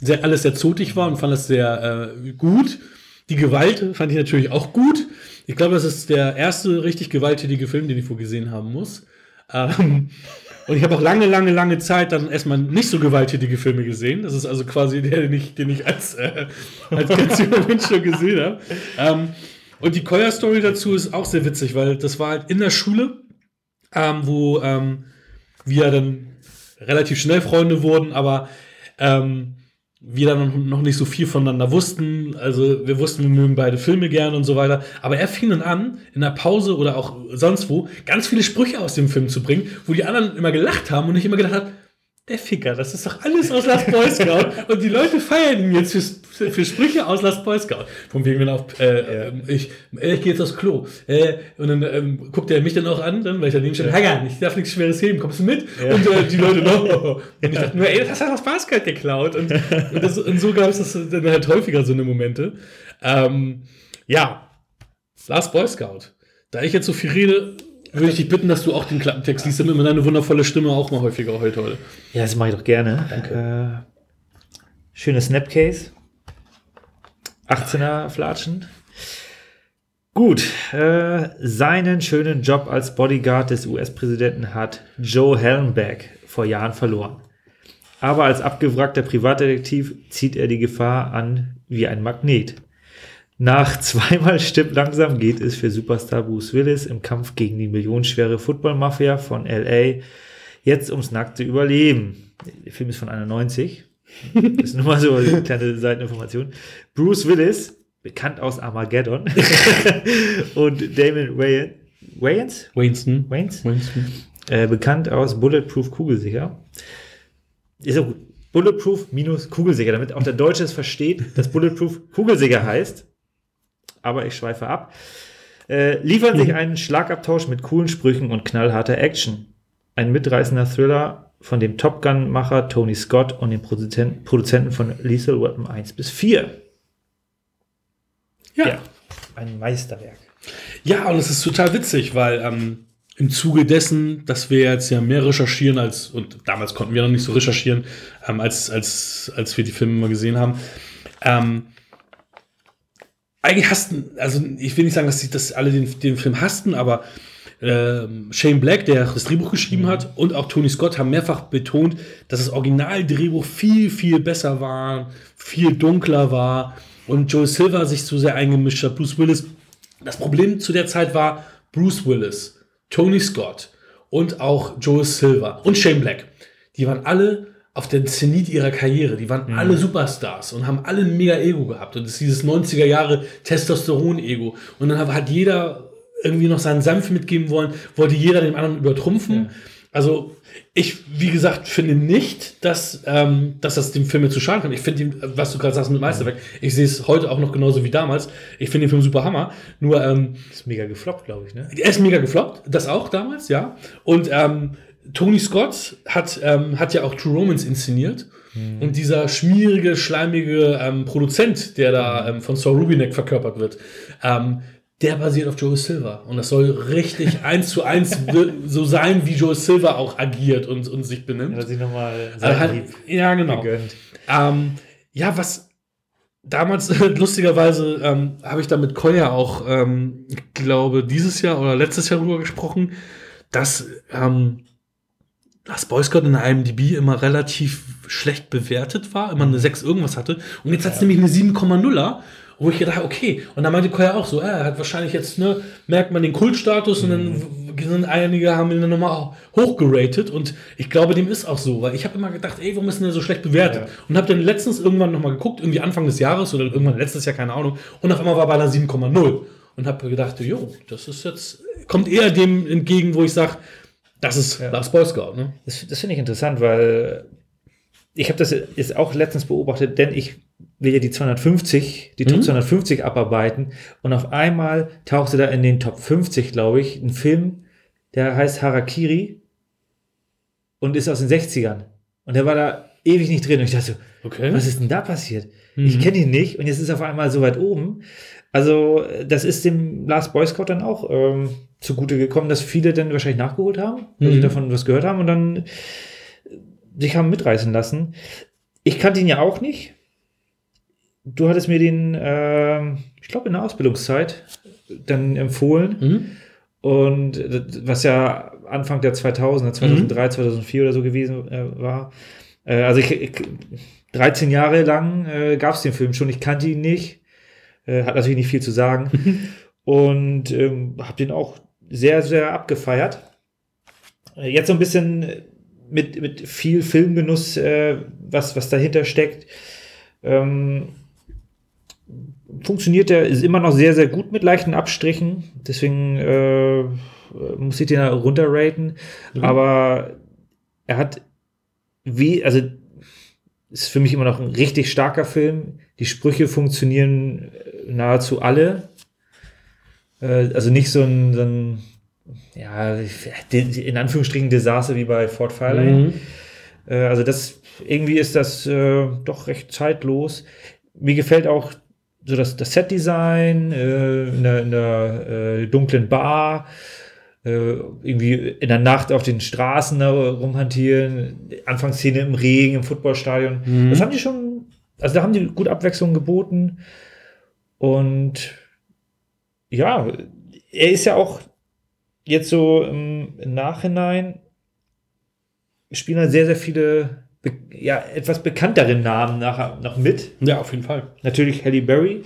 sehr, alles sehr zotig war und fand das sehr äh, gut. Die Gewalt fand ich natürlich auch gut. Ich glaube, das ist der erste richtig gewalttätige Film, den ich vorgesehen haben muss. Ähm, und ich habe auch lange, lange, lange Zeit dann erstmal nicht so gewalttätige Filme gesehen. Das ist also quasi der, den ich, den ich als, äh, als ganz junger Mensch schon gesehen habe. Ähm, und die Koya-Story dazu ist auch sehr witzig, weil das war halt in der Schule, ähm, wo ähm, wir dann relativ schnell Freunde wurden, aber ähm, wir dann noch nicht so viel voneinander wussten. Also wir wussten, wir mögen beide Filme gern und so weiter. Aber er fing dann an, in der Pause oder auch sonst wo, ganz viele Sprüche aus dem Film zu bringen, wo die anderen immer gelacht haben und ich immer gedacht habe, der Ficker, das ist doch alles aus Last Boy Scout. und die Leute feiern ihn jetzt für, für Sprüche aus Last Boy Scout. Von wegen, wenn auch, äh, äh, ich, äh, ich gehe jetzt aufs Klo. Äh, und dann ähm, guckt er mich dann auch an, dann, weil ich daneben ja. Hagan, ich darf nichts Schweres heben, kommst du mit? Ja. Und äh, die Leute noch. Und ich dachte nur, ey, das hast du aus Basket geklaut. Und, und, das, und so gab es das dann halt häufiger, so eine Momente. Ähm, ja, Last Boy Scout. Da ich jetzt so viel rede, würde ich dich bitten, dass du auch den Klappentext liest, damit man deine wundervolle Stimme auch mal häufiger heute heute. Ja, das mache ich doch gerne. Danke. Äh, schönes Snapcase. 18er Flatschen. Gut, äh, seinen schönen Job als Bodyguard des US-Präsidenten hat Joe Hellenberg vor Jahren verloren. Aber als abgewrackter Privatdetektiv zieht er die Gefahr an wie ein Magnet. Nach zweimal Stipp langsam geht es für Superstar Bruce Willis im Kampf gegen die millionenschwere Football-Mafia von LA jetzt ums nackte Überleben. Der Film ist von 91. Das ist nur mal so eine kleine Seiteninformation. Bruce Willis, bekannt aus Armageddon, und Damon Wayans, Wayans? Waynston. Wayans? Waynston. Äh, bekannt aus Bulletproof Kugelsicher. Ist auch gut. Bulletproof minus Kugelsicher, damit auch der Deutsche es versteht, dass Bulletproof Kugelsicher heißt aber ich schweife ab, äh, liefern sich einen Schlagabtausch mit coolen Sprüchen und knallharter Action. Ein mitreißender Thriller von dem Top Gun-Macher Tony Scott und den Produzenten, Produzenten von Lethal Weapon 1 bis 4. Ja. ja. Ein Meisterwerk. Ja, und es ist total witzig, weil ähm, im Zuge dessen, dass wir jetzt ja mehr recherchieren als, und damals konnten wir noch nicht so recherchieren, ähm, als, als, als wir die Filme mal gesehen haben, ähm, eigentlich hassten, also ich will nicht sagen, dass sie das alle den, den Film hassten, aber äh, Shane Black, der das Drehbuch geschrieben hat, und auch Tony Scott haben mehrfach betont, dass das Originaldrehbuch viel, viel besser war, viel dunkler war und Joe Silver sich zu sehr eingemischt hat. Bruce Willis. Das Problem zu der Zeit war Bruce Willis, Tony Scott und auch Joe Silver und Shane Black. Die waren alle auf den Zenit ihrer Karriere. Die waren mhm. alle Superstars und haben alle ein mega Ego gehabt. Und das ist dieses 90er Jahre Testosteron-Ego. Und dann hat jeder irgendwie noch seinen Senf mitgeben wollen, wollte jeder den anderen übertrumpfen. Ja. Also ich, wie gesagt, finde nicht, dass, ähm, dass das dem Film zu schaden kann. Ich finde, was du gerade sagst mit Meisterwerk, ich sehe es heute auch noch genauso wie damals. Ich finde den Film super Hammer. Nur ähm, ist mega gefloppt, glaube ich. Ne? Er ist mega gefloppt, das auch damals, ja. Und ähm, Tony Scott hat, ähm, hat ja auch True Romance inszeniert. Mhm. Und dieser schmierige, schleimige ähm, Produzent, der da ähm, von Saul Rubinek verkörpert wird, ähm, der basiert auf Joe Silver. Und das soll richtig eins zu eins so sein, wie Joe Silver auch agiert und, und sich benimmt. Ja, sich nochmal also Ja, genau. Ähm, ja, was damals, lustigerweise, ähm, habe ich da mit Koya auch, ich glaube, dieses Jahr oder letztes Jahr drüber gesprochen, dass ähm, das Boy Scout in der IMDb immer relativ schlecht bewertet war, immer eine 6 irgendwas hatte. Und jetzt hat es ja. nämlich eine 7,0er, wo ich gedacht okay. Und dann meinte Koya auch so, er hat wahrscheinlich jetzt, ne, merkt man den Kultstatus mhm. und dann mhm. sind einige haben ihn dann nochmal hochgeratet und ich glaube, dem ist auch so, weil ich habe immer gedacht, ey, warum ist denn der so schlecht bewertet? Ja. Und habe dann letztens irgendwann nochmal geguckt, irgendwie Anfang des Jahres oder irgendwann letztes Jahr, keine Ahnung, und auf einmal war bei einer 7,0 und habe gedacht, jo, das ist jetzt, kommt eher dem entgegen, wo ich sage, das ist ja. Last Boy Scout, ne? Das, das finde ich interessant, weil ich habe das jetzt auch letztens beobachtet, denn ich will ja die 250, die Top mhm. 250 abarbeiten und auf einmal tauchte da in den Top 50, glaube ich, ein Film der heißt Harakiri und ist aus den 60ern. Und der war da ewig nicht drin. Und ich dachte so, Okay. was ist denn da passiert? Mhm. Ich kenne ihn nicht und jetzt ist er auf einmal so weit oben. Also, das ist dem Last Boy Scout dann auch ähm, zugute gekommen, dass viele dann wahrscheinlich nachgeholt haben, weil Mhm. sie davon was gehört haben und dann äh, sich haben mitreißen lassen. Ich kannte ihn ja auch nicht. Du hattest mir den, ähm, ich glaube, in der Ausbildungszeit dann empfohlen. Mhm. Und das- was ja Anfang der 2000er, 2003, 2004 oder so gewesen äh, war. Äh, also ich, ich, 13 Jahre lang äh, gab es den Film schon. Ich kannte ihn nicht. Äh, hat natürlich nicht viel zu sagen. Und ähm, habe den auch sehr, sehr abgefeiert. Äh, Jetzt so ein bisschen mit, mit viel Filmgenuss, äh, was, was dahinter steckt. Ähm, funktioniert der, ist immer noch sehr, sehr gut mit leichten Abstrichen. Deswegen äh, muss ich den runterraten. Mhm. Aber er hat wie, also ist für mich immer noch ein richtig starker Film. Die Sprüche funktionieren äh, nahezu alle. Äh, also nicht so ein, so ein ja, in Anführungsstrichen Desaster wie bei Fort Fairlane. Mhm. Äh, also das irgendwie ist das äh, doch recht zeitlos. Mir gefällt auch so das, das Set-Design äh, in der, in der äh, dunklen Bar, irgendwie in der Nacht auf den Straßen rumhantieren, Anfangsszene im Regen, im Footballstadion. Mhm. Das haben die schon, also da haben die gut Abwechslung geboten. Und ja, er ist ja auch jetzt so im, Nachhinein spielen halt sehr, sehr viele ja, etwas bekanntere Namen nachher noch mit. Ja, auf jeden Fall. Natürlich Halle Berry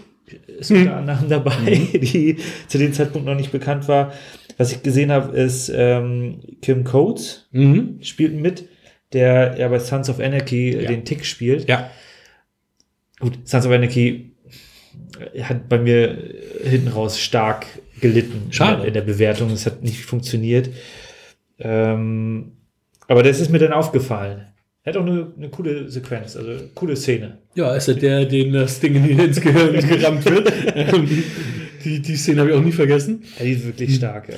ist Mhm. unter anderem dabei, die zu dem Zeitpunkt noch nicht bekannt war. Was ich gesehen habe, ist ähm, Kim Coates Mhm. spielt mit, der ja bei Sons of Anarchy Ja. den Tick spielt. Ja. Gut, Sons of Anarchy hat bei mir hinten raus stark gelitten Schade. in der Bewertung. Es hat nicht funktioniert. Ähm, aber das ist mir dann aufgefallen. Er hat auch eine, eine coole Sequenz, also coole Szene. Ja, ist ja der, dem das Ding in- ins Gehirn gerammt wird. Ähm, die, die Szene habe ich auch nie vergessen. Ja, die ist wirklich stark. Ja.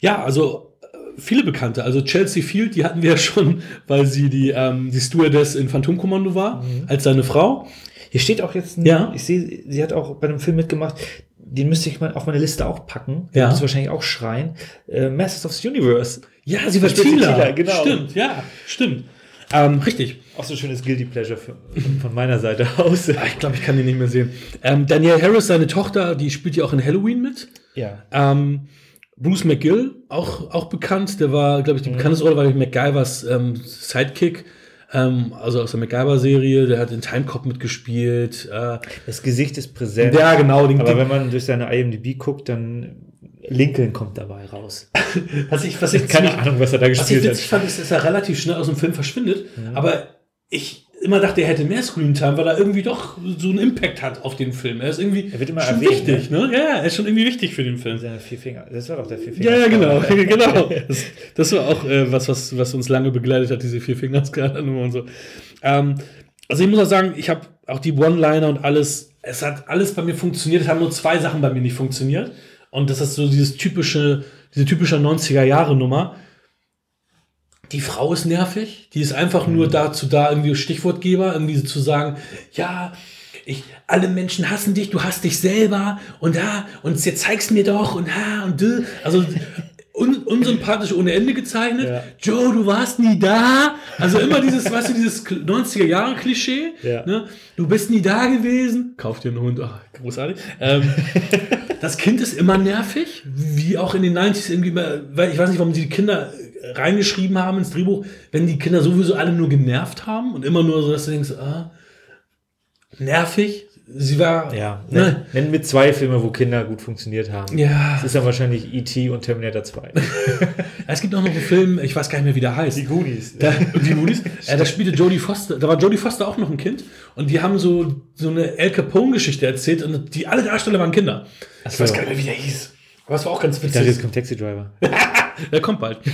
Ja, also äh, viele Bekannte. Also Chelsea Field, die hatten wir ja schon, weil sie die, ähm, die Stewardess in Phantomkommando war, als seine Frau. Hier steht auch jetzt, ein, Ja. ich sehe, sie hat auch bei einem Film mitgemacht, den müsste ich mal auf meine Liste auch packen. Ja. Den muss wahrscheinlich auch schreien. Äh, Masters of the Universe. Ja, sie war. Tila, genau. Stimmt, ja, stimmt. Ähm, richtig. Auch so ein schönes Guilty Pleasure für, von meiner Seite aus. Ah, Ich glaube, ich kann die nicht mehr sehen. Ähm, Danielle Harris, seine Tochter, die spielt ja auch in Halloween mit. Ja. Ähm, Bruce McGill, auch, auch bekannt, der war, glaube ich, die bekannteste Rolle war ich MacGyvers ähm, Sidekick, ähm, also aus der MacGyver-Serie, der hat in Timecop mitgespielt. Äh, Das Gesicht ist präsent. ja, genau, den, Aber den, wenn man durch seine IMDb guckt, dann Lincoln kommt dabei raus. was ich, was ich Keine ziemlich- Ahnung, was er da Was ich gespielt witzig hat. fand, ist, dass er relativ schnell aus dem Film verschwindet. Aber ich immer dachte, er hätte mehr Screentime, weil er irgendwie doch so einen Impact hat auf den Film. Er ist irgendwie Er wird immer schon erwähnt, wichtig, ne? Ja, er ist schon irgendwie wichtig für den Film. Seine vier Finger. Das war doch der vier Finger. Ja, ja, genau, genau. Das, das war auch äh, was, was, was uns lange begleitet hat, diese vier Fingerskanner und so. Ähm, also ich muss auch sagen, ich habe auch die One-Liner und alles, es hat alles bei mir funktioniert. Es haben nur zwei Sachen bei mir nicht funktioniert. Und das ist so dieses typische, diese typische 90er-Jahre-Nummer. Die Frau ist nervig, die ist einfach nur dazu da, irgendwie Stichwortgeber, irgendwie zu sagen, ja, ich, alle Menschen hassen dich, du hast dich selber und da, und jetzt zeig's mir doch und ha und du. Also un, unsympathisch ohne Ende gezeichnet. Ja. Joe, du warst nie da. Also immer dieses, weißt du, dieses 90er-Jahre-Klischee. Ja. Ne? Du bist nie da gewesen. Kauf dir einen Hund. Ach, großartig. Ähm, das Kind ist immer nervig, wie auch in den 90s irgendwie, immer- weil ich weiß nicht, warum die Kinder reingeschrieben haben ins Drehbuch, wenn die Kinder sowieso alle nur genervt haben und immer nur so, dass du denkst, ah, nervig. Sie war, Ja, ne, nenn, nenn mir zwei Filme, wo Kinder gut funktioniert haben. ja. Das ist dann wahrscheinlich E.T. und Terminator 2. Es gibt auch noch einen Film, ich weiß gar nicht mehr, wie der heißt. Goonies. Da, die Goonies. Äh, da spielte Jodie Foster, da war Jodie Foster auch noch ein Kind und die haben so, so eine El Capone-Geschichte erzählt und die alle Darsteller waren Kinder. Ich so. weiß gar nicht mehr, wie der hieß. Aber es war auch ganz Ich dachte, jetzt witzig. kommt Taxi Driver. Der kommt bald.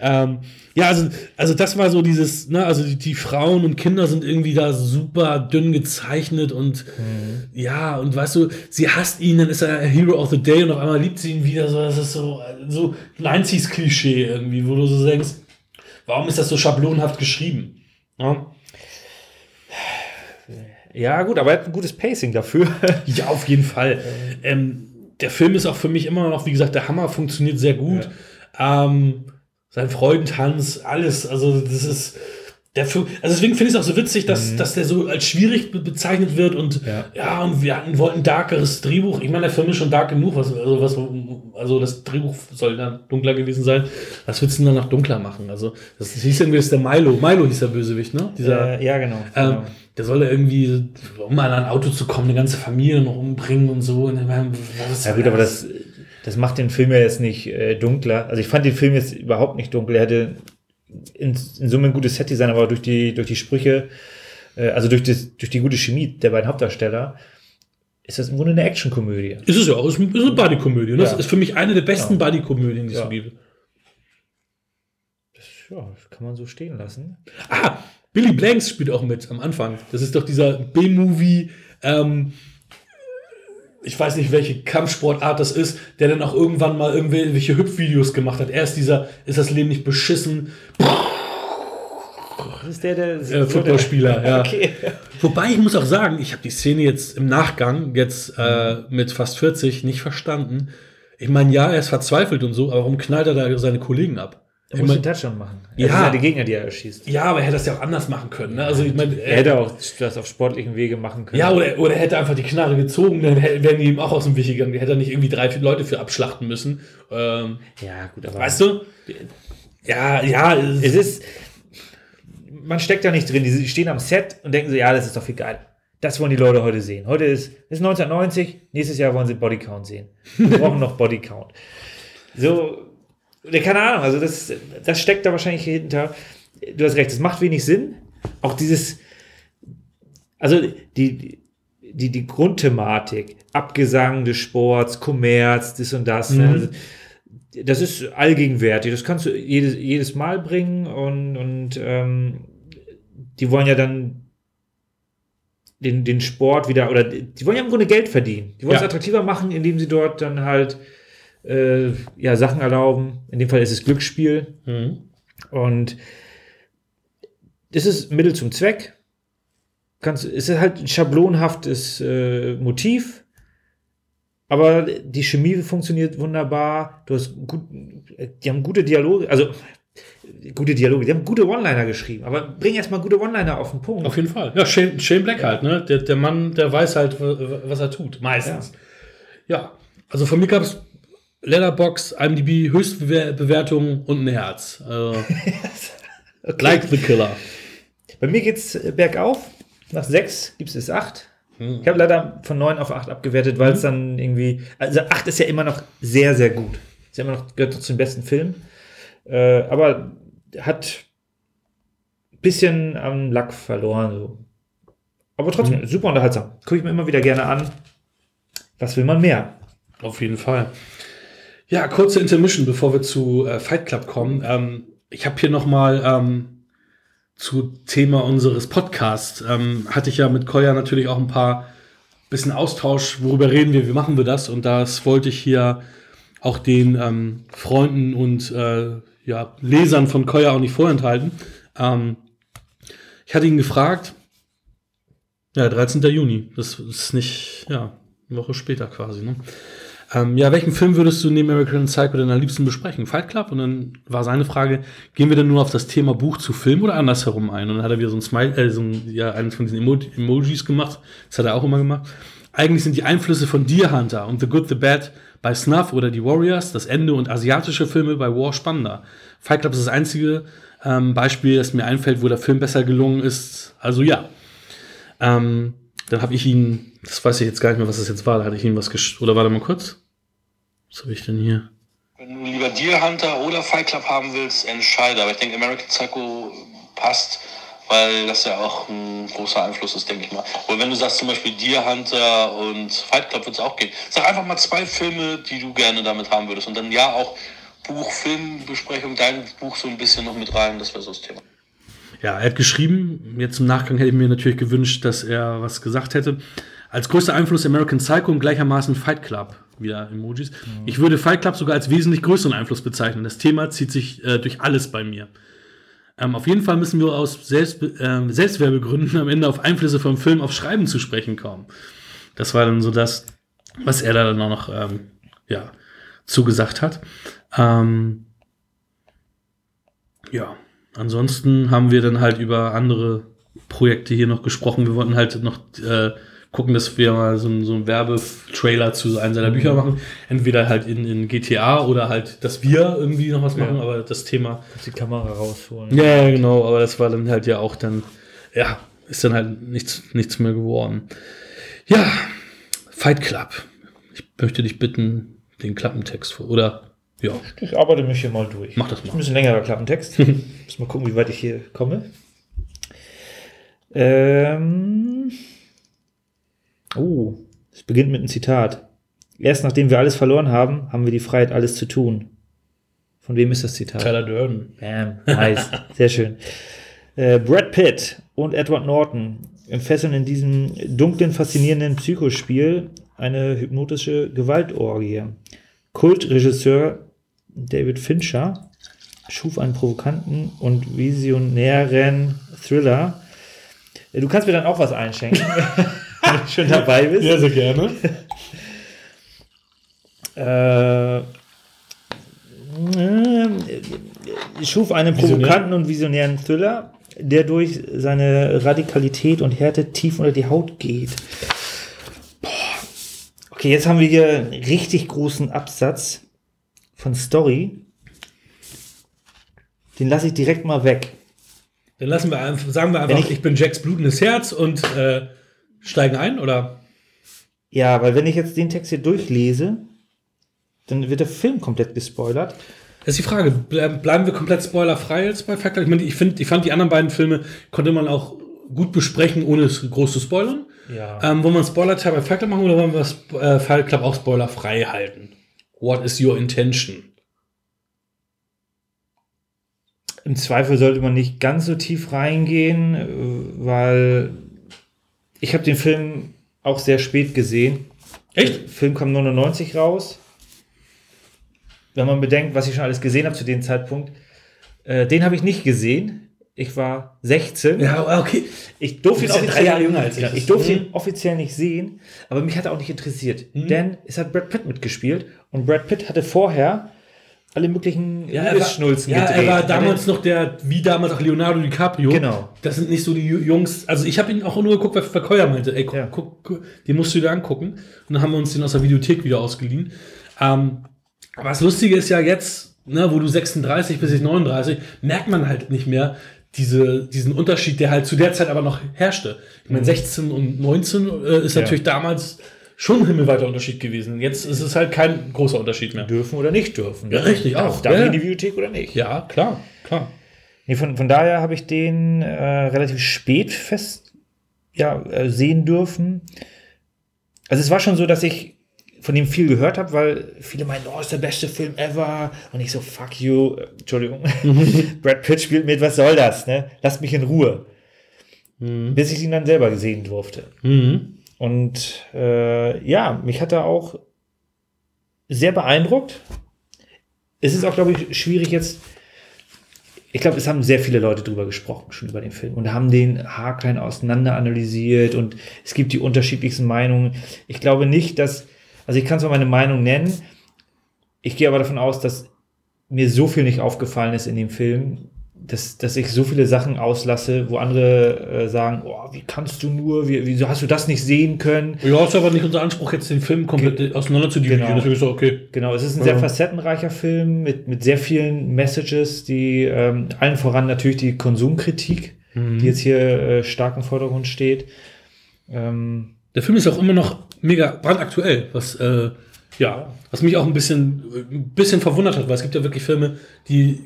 Ähm, ja, also, also das war so dieses, ne, also die, die, Frauen und Kinder sind irgendwie da super dünn gezeichnet und mhm. ja, und weißt du, sie hasst ihn, dann ist er Hero of the Day und auf einmal liebt sie ihn wieder, so, das ist so, so 90s-Klischee irgendwie, wo du so denkst, warum ist das so schablonhaft geschrieben? Ja? Ja, gut, aber er hat ein gutes Pacing dafür. ja, auf jeden Fall. Ähm, der Film ist auch für mich immer noch, wie gesagt, der Hammer funktioniert sehr gut. Ja. Ähm, sein Freudentanz, alles. Also, das ist. Der Film, also deswegen finde ich es auch so witzig, dass, mhm. dass der so als schwierig bezeichnet wird und ja, ja und wir hatten, wollten ein darkeres Drehbuch. Ich meine, der Film ist schon dark genug, was, also, was, also das Drehbuch soll dann dunkler gewesen sein. Was willst du denn dann noch dunkler machen? Also, das hieß irgendwie, das ist der Milo. Milo hieß der Bösewicht, ne? Dieser, äh, ja, genau. Ähm, genau der soll ja irgendwie, um an ein Auto zu kommen, eine ganze Familie noch umbringen und so. Und ja gut, aber das, das macht den Film ja jetzt nicht äh, dunkler. Also ich fand den Film jetzt überhaupt nicht dunkel. Er hatte in, in Summe ein gutes Setdesign, aber durch die, durch die Sprüche, äh, also durch, das, durch die gute Chemie der beiden Hauptdarsteller, ist das im Grunde eine Actionkomödie. Ist es ja auch. Ist eine Bodykomödie. Ne? Ja. Das ist für mich eine der besten ja. Bodykomödien, die es ja. gibt. Ja, das kann man so stehen lassen. Ah, Billy Blanks spielt auch mit am Anfang. Das ist doch dieser B-Movie, ähm, ich weiß nicht, welche Kampfsportart das ist, der dann auch irgendwann mal irgendwelche Hüpfvideos gemacht hat. Er ist dieser, ist das Leben nicht beschissen? Das ist der, der äh, Footballspieler, ja. Okay. Wobei ich muss auch sagen, ich habe die Szene jetzt im Nachgang, jetzt äh, mit fast 40, nicht verstanden. Ich meine, ja, er ist verzweifelt und so, aber warum knallt er da seine Kollegen ab? Er muss einen Touchdown machen. Ja. Ja die Gegner, die er erschießt. Ja, aber er hätte das ja auch anders machen können. Ne? Also, ich mein, er, er hätte auch das auf sportlichen Wege machen können. Ja, oder, oder er hätte einfach die Knarre gezogen, dann wären die ihm auch aus dem Weg gegangen. Die hätte er nicht irgendwie drei, vier Leute für abschlachten müssen. Ähm, ja, gut, aber. Weißt du? Ja, ja. Es ist. Man steckt da nicht drin. Die stehen am Set und denken so, ja, das ist doch viel geil. Das wollen die Leute heute sehen. Heute ist, ist 1990, nächstes Jahr wollen sie Bodycount sehen. Wir brauchen noch Bodycount. So, keine Ahnung, also das, das steckt da wahrscheinlich hinter. Du hast recht, es macht wenig Sinn. Auch dieses, also die, die, die Grundthematik, Abgesang des Sports, Kommerz, das und das, ne? mhm. also, das ist allgegenwärtig. Das kannst du jedes, jedes Mal bringen und, und ähm, die wollen ja dann den, den Sport wieder, oder die wollen ja im Grunde Geld verdienen. Die wollen ja. es attraktiver machen, indem sie dort dann halt äh, ja, Sachen erlauben. In dem Fall ist es Glücksspiel. Mhm. Und das ist Mittel zum Zweck. Kannst, es ist halt ein schablonhaftes äh, Motiv. Aber die Chemie funktioniert wunderbar. Du hast gut, die haben gute Dialoge, also gute Dialoge, die haben gute One-Liner geschrieben, aber bring erstmal gute One-Liner auf den Punkt. Auf jeden Fall. Ja, Shane, Shane Black ja. halt, ne? Der, der Mann, der weiß halt, was er tut, meistens. Ja, ja. also von mir gab es Letterbox, IMDb, Höchstbewertung und ein Herz. Also, okay. Like the Killer. Bei mir geht's bergauf. Nach sechs gibt es acht. Hm. Ich habe leider von neun auf acht abgewertet, weil es hm. dann irgendwie. Also acht ist ja immer noch sehr, sehr gut. Ist ja immer noch, gehört zu den besten Filmen. Äh, aber hat ein bisschen am Lack verloren. So. Aber trotzdem, hm. super unterhaltsam. Gucke ich mir immer wieder gerne an. Was will man mehr? Auf jeden Fall. Ja, kurze Intermission, bevor wir zu äh, Fight Club kommen. Ähm, ich habe hier noch mal ähm, zu Thema unseres Podcasts ähm, hatte ich ja mit Koya natürlich auch ein paar bisschen Austausch, worüber reden wir, wie machen wir das? Und das wollte ich hier auch den ähm, Freunden und äh, ja, Lesern von Koya auch nicht vorenthalten. Ähm, ich hatte ihn gefragt, ja, 13. Juni, das ist nicht, ja, eine Woche später quasi, ne? Ähm, ja, welchen Film würdest du neben American Psycho denn am liebsten besprechen? Fight Club? Und dann war seine Frage, gehen wir denn nur auf das Thema Buch zu Film oder andersherum ein? Und dann hat er wieder so ein Smile, äh, so ein, ja, eines von diesen Emo Emojis gemacht. Das hat er auch immer gemacht. Eigentlich sind die Einflüsse von Deer Hunter und The Good, The Bad bei Snuff oder die Warriors, das Ende und asiatische Filme bei War spannender. Fight Club ist das einzige ähm, Beispiel, das mir einfällt, wo der Film besser gelungen ist. Also ja. Ähm, dann habe ich ihn, das weiß ich jetzt gar nicht mehr, was das jetzt war, da hatte ich ihn was gesch oder warte mal kurz. Was habe ich denn hier? Wenn du lieber Deer Hunter oder Fight Club haben willst, entscheide. Aber ich denke, American Psycho passt, weil das ja auch ein großer Einfluss ist, denke ich mal. Und wenn du sagst zum Beispiel Deer Hunter und Fight Club, wird es auch gehen. Sag einfach mal zwei Filme, die du gerne damit haben würdest. Und dann ja auch Buch-Film-Besprechung dein Buch so ein bisschen noch mit rein. Das wäre so das Thema. Ja, er hat geschrieben, jetzt im Nachgang hätte ich mir natürlich gewünscht, dass er was gesagt hätte. Als größter Einfluss American Psycho und gleichermaßen Fight Club, wieder Emojis. Ich würde Fight Club sogar als wesentlich größeren Einfluss bezeichnen. Das Thema zieht sich äh, durch alles bei mir. Ähm, auf jeden Fall müssen wir aus Selbst, äh, Selbstwerbegründen am Ende auf Einflüsse vom Film auf Schreiben zu sprechen kommen. Das war dann so das, was er da dann auch noch ähm, ja, zugesagt hat. Ähm, ja, ansonsten haben wir dann halt über andere Projekte hier noch gesprochen. Wir wollten halt noch äh, gucken, dass wir mal so, einen- so einen Werbetrailer zu einem seiner Bücher machen. Entweder halt in, in GTA oder halt, dass wir irgendwie noch was machen, Ja. aber das Thema. Die Kamera rausholen. Ja, ja, genau, aber das war dann halt ja auch dann, ja, ist dann halt nichts, nichts mehr geworden. Ja, Fight Club. Ich möchte dich bitten, den Klappentext vor, oder, ja, Ich arbeite mich hier mal durch. Mach das mal. Ist Ein bisschen längerer Klappentext. Muss mal gucken, wie weit ich hier komme. Ähm. Oh, es beginnt mit einem Zitat. Erst nachdem wir alles verloren haben, haben wir die Freiheit, alles zu tun. Von wem ist das Zitat? Tyler Durden. Bam, nice, sehr schön. Äh, Brad Pitt und Edward Norton entfesseln in diesem dunklen, faszinierenden Psychospiel eine hypnotische Gewaltorgie. Kultregisseur David Fincher schuf einen provokanten und visionären Thriller. Äh, Du kannst mir dann auch was einschenken, wenn du schon dabei bist. sehr gerne. Äh, schuf einen Visionär? provokanten und visionären Thriller, der durch seine Radikalität und Härte tief unter die Haut geht. Boah. Okay, jetzt haben wir hier einen richtig großen Absatz von Story. Den lasse ich direkt mal weg. Dann lassen wir einfach, sagen wir einfach, ich- ich, bin Jacks blutendes Herz und äh, steigen ein, oder? Ja, weil wenn ich jetzt den Text hier durchlese, dann wird der Film komplett gespoilert. Das ist die Frage, bleib- bleiben wir komplett spoilerfrei jetzt bei Club? Ich, meine, ich, find, ich fand die anderen beiden Filme, konnte man auch gut besprechen, ohne es groß zu spoilern. Ja. Ähm, wollen wir einen Spoiler-Teil bei Club machen oder wollen wir das, äh, Fight Club auch spoilerfrei halten? What is your intention? Im Zweifel sollte man nicht ganz so tief reingehen, äh, weil ich habe den Film auch sehr spät gesehen. Echt? Der Film kam 99 raus. Wenn man bedenkt, was ich schon alles gesehen habe zu dem Zeitpunkt, äh, den habe ich nicht gesehen. Ich war 16. Ja, okay. Ich durfte ihn Jahre jünger ich. Ich durfte Mhm. ihn offiziell nicht sehen, aber mich hat er auch nicht interessiert. Mhm. Denn es hat Brad Pitt mitgespielt und Brad Pitt hatte vorher alle möglichen Ja, er war, Liebesschnulzen ja, er war damals noch der, wie damals auch Leonardo DiCaprio. Genau. Das sind nicht so die Ju- Jungs. Also ich habe ihn auch nur geguckt, weil Verkäuer meinte, ey, guck, Ja. guck, guck, den musst du dir angucken. Und dann haben wir uns den aus der Videothek wieder ausgeliehen. Ähm, aber das Lustige ist ja jetzt, ne, wo du 36 bis ich 39, merkt man halt nicht mehr diese, diesen Unterschied, der halt zu der Zeit aber noch herrschte. Ich meine, 16 und 19 äh, ist Mhm. Ja. natürlich damals schon ein himmelweiter Unterschied gewesen. Jetzt ist es halt kein großer Unterschied mehr. dürfen oder nicht dürfen. Ja, richtig, auch. Darf Ja, ich in die Bibliothek oder nicht? Ja, klar, klar. Nee, von, von daher habe ich den äh, relativ spät fest ja, äh, sehen dürfen. Also es war schon so, dass ich von dem viel gehört habe, weil viele meinen, oh, ist der beste Film ever. Und ich so, fuck you. Äh, Entschuldigung. Brad Pitt spielt mit, was soll das? Ne? Lasst mich in Ruhe. Bis ich ihn dann selber gesehen durfte. Mhm. Und äh, ja, mich hat er auch sehr beeindruckt. Es ist auch, glaube ich, schwierig jetzt. Ich glaube, es haben sehr viele Leute drüber gesprochen, schon über den Film und haben den haarklein auseinander analysiert und es gibt die unterschiedlichsten Meinungen. Ich glaube nicht, dass, also ich kann zwar meine Meinung nennen, ich gehe aber davon aus, dass mir so viel nicht aufgefallen ist in dem Film, dass, dass ich so viele Sachen auslasse, wo andere äh, sagen, oh, wie kannst du nur, wie, wieso hast du das nicht sehen können? Ja, ist aber nicht unser Anspruch, jetzt den Film komplett auseinander zu dividieren. Genau. Deswegen ist es okay. Genau, es ist ein sehr Ja. facettenreicher Film mit, mit sehr vielen Messages, die ähm, allen voran natürlich die Konsumkritik, Mhm. die jetzt hier äh, stark im Vordergrund steht. Ähm, Der Film ist auch immer noch mega brandaktuell, was, äh, ja, was mich auch ein bisschen, ein bisschen verwundert hat, weil es gibt ja wirklich Filme, die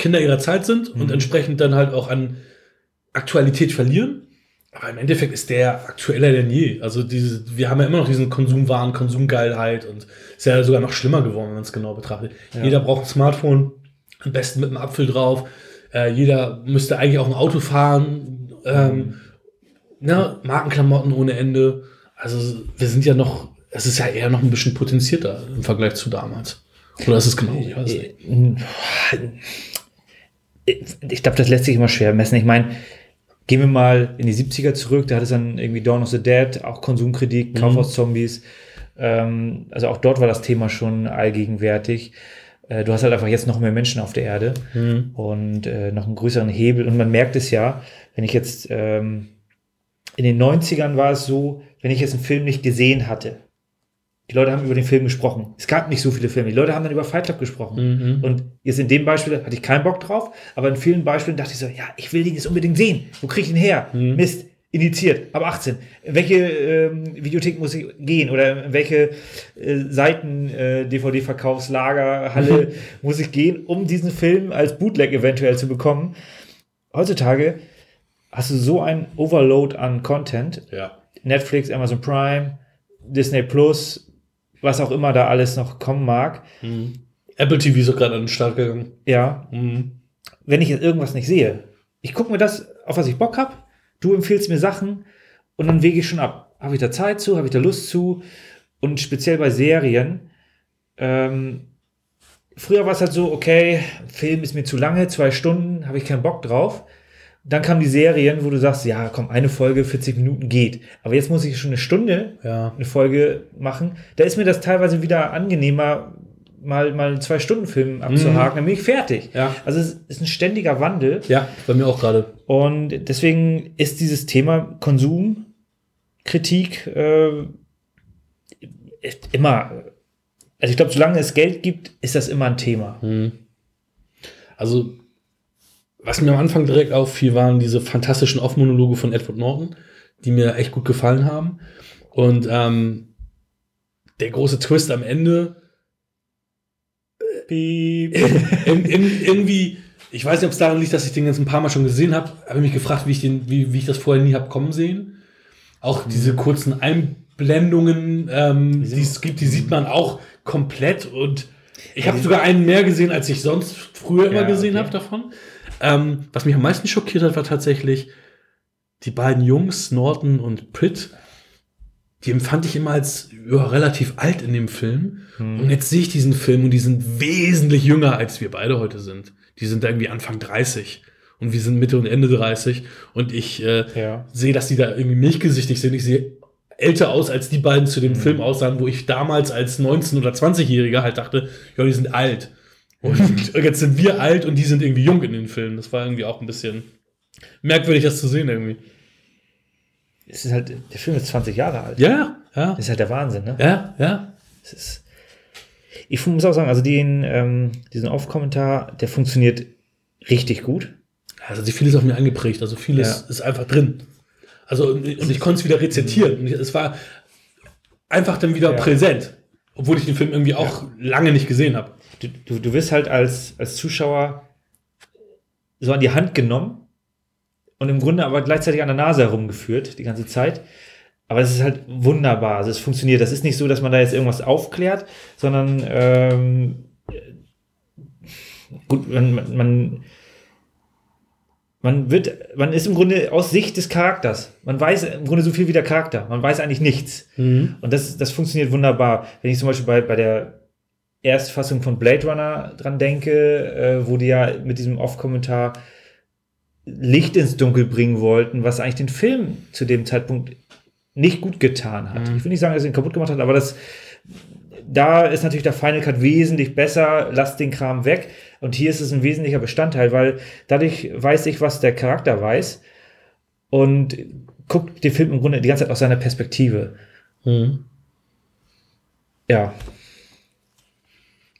Kinder ihrer Zeit sind und entsprechend dann halt auch an Aktualität verlieren. Aber im Endeffekt ist der aktueller denn je. Also diese, wir haben ja immer noch diesen Konsumwahn, Konsumgeilheit und ist ja sogar noch schlimmer geworden, wenn man es genau betrachtet. Ja. Jeder braucht ein Smartphone, am besten mit einem Apfel drauf. Äh, jeder müsste eigentlich auch ein Auto fahren. Ähm, ne? Markenklamotten ohne Ende. Also wir sind ja noch, es ist ja eher noch ein bisschen potenzierter im Vergleich zu damals. Oder ist es genau? Ich weiß nicht. Ich glaube, das lässt sich immer schwer messen. Ich meine, gehen wir mal in die 70er zurück, da hat es dann irgendwie Dawn of the Dead, auch Konsumkritik, Kaufhauszombies. Ähm, also auch dort war das Thema schon allgegenwärtig. Äh, du hast halt einfach jetzt noch mehr Menschen auf der Erde und äh, noch einen größeren Hebel. Und man merkt es ja, wenn ich jetzt ähm, in den 90ern war es so, wenn ich jetzt einen Film nicht gesehen hatte, die Leute haben über den Film gesprochen. Es gab nicht so viele Filme. Die Leute haben dann über Fight Club gesprochen. Mhm. Und jetzt in dem Beispiel hatte ich keinen Bock drauf, aber in vielen Beispielen dachte ich so, ja, ich will den jetzt unbedingt sehen. Wo kriege ich ihn her? Mhm. Mist, indiziert, ab 18. In welche ähm, Videothek muss ich gehen? Oder in welche äh, Seiten äh, DVD-Verkaufslagerhalle muss ich gehen, um diesen Film als Bootleg eventuell zu bekommen? Heutzutage hast du so ein Overload an Content, Ja. Netflix, Amazon Prime, Disney Plus, was auch immer da alles noch kommen mag. Apple TV ist auch gerade an den Start gegangen. Ja, Mhm. wenn ich jetzt irgendwas nicht sehe, ich gucke mir das, auf was ich Bock habe, du empfiehlst mir Sachen und dann wege ich schon ab. Habe ich da Zeit zu, habe ich da Lust zu? Und speziell bei Serien, ähm, früher war es halt so, okay, Film ist mir zu lange, zwei Stunden, habe ich keinen Bock drauf. Dann kamen die Serien, wo du sagst, ja, komm, eine Folge, 40 Minuten geht. Aber jetzt muss ich schon eine Stunde Ja. eine Folge machen. Da ist mir das teilweise wieder angenehmer, mal, mal einen Zwei-Stunden-Film abzuhaken, dann bin ich fertig. Ja. Also es ist ein ständiger Wandel. Ja, bei mir auch gerade. Und deswegen ist dieses Thema Konsum, Kritik äh, immer, also ich glaube, solange es Geld gibt, ist das immer ein Thema. Also, was mir am Anfang direkt auffiel, waren diese fantastischen Off-Monologe von Edward Norton, die mir echt gut gefallen haben. Und ähm, der große Twist am Ende, Piep. in, in, irgendwie, ich weiß nicht, ob es daran liegt, dass ich den jetzt ein paar Mal schon gesehen habe, habe mich gefragt, wie ich, den, wie, wie ich das vorher nie habe kommen sehen. Auch diese kurzen Einblendungen, ähm, die es gibt, die sieht man auch komplett. Und ich habe sogar einen mehr gesehen, als ich sonst früher immer Ja, gesehen okay. habe davon. Ähm, was mich am meisten schockiert hat, war tatsächlich die beiden Jungs, Norton und Pitt. Die empfand ich immer als ja, relativ alt in dem Film. Und jetzt sehe ich diesen Film und die sind wesentlich jünger, als wir beide heute sind. Die sind irgendwie Anfang 30 und wir sind Mitte und Ende 30. Und ich äh, Ja. sehe, dass die da irgendwie milchgesichtig sind. Ich sehe älter aus, als die beiden zu dem Film aussahen, wo ich damals als 19- oder 20-Jähriger halt dachte, ja, die sind alt. Und jetzt sind wir alt und die sind irgendwie jung in den Filmen. Das war irgendwie auch ein bisschen merkwürdig, das zu sehen irgendwie. Es ist halt, der Film ist 20 Jahre alt. Ja, ja, Das ist halt der Wahnsinn, ne? ja, ja. Es ist, ich muss auch sagen, also den, ähm, diesen Off-Kommentar, der funktioniert richtig gut. Also sich vieles auf mir eingeprägt. Also vieles Ja. ist einfach drin. Also und und ich konnte es wieder rezitieren. Und es war einfach dann wieder Ja. präsent. Obwohl ich den Film irgendwie auch lange nicht gesehen habe. Du, du, du wirst halt als, als Zuschauer so an die Hand genommen und im Grunde aber gleichzeitig an der Nase herumgeführt, die ganze Zeit. Aber es ist halt wunderbar. Also es funktioniert. Das ist nicht so, dass man da jetzt irgendwas aufklärt, sondern ähm, gut, man, man- man, wird, man ist im Grunde aus Sicht des Charakters. Man weiß im Grunde so viel wie der Charakter. Man weiß eigentlich nichts. Und das, das funktioniert wunderbar. Wenn ich zum Beispiel bei, bei der Erstfassung von Blade Runner dran denke, äh, wo die ja mit diesem Off-Kommentar Licht ins Dunkel bringen wollten, was eigentlich den Film zu dem Zeitpunkt nicht gut getan hat. Ich will nicht sagen, dass er ihn kaputt gemacht hat, aber das, da ist natürlich der Final Cut wesentlich besser, lasst den Kram weg. Und hier ist es ein wesentlicher Bestandteil, weil dadurch weiß ich, was der Charakter weiß und guckt den Film im Grunde die ganze Zeit aus seiner Perspektive. Ja,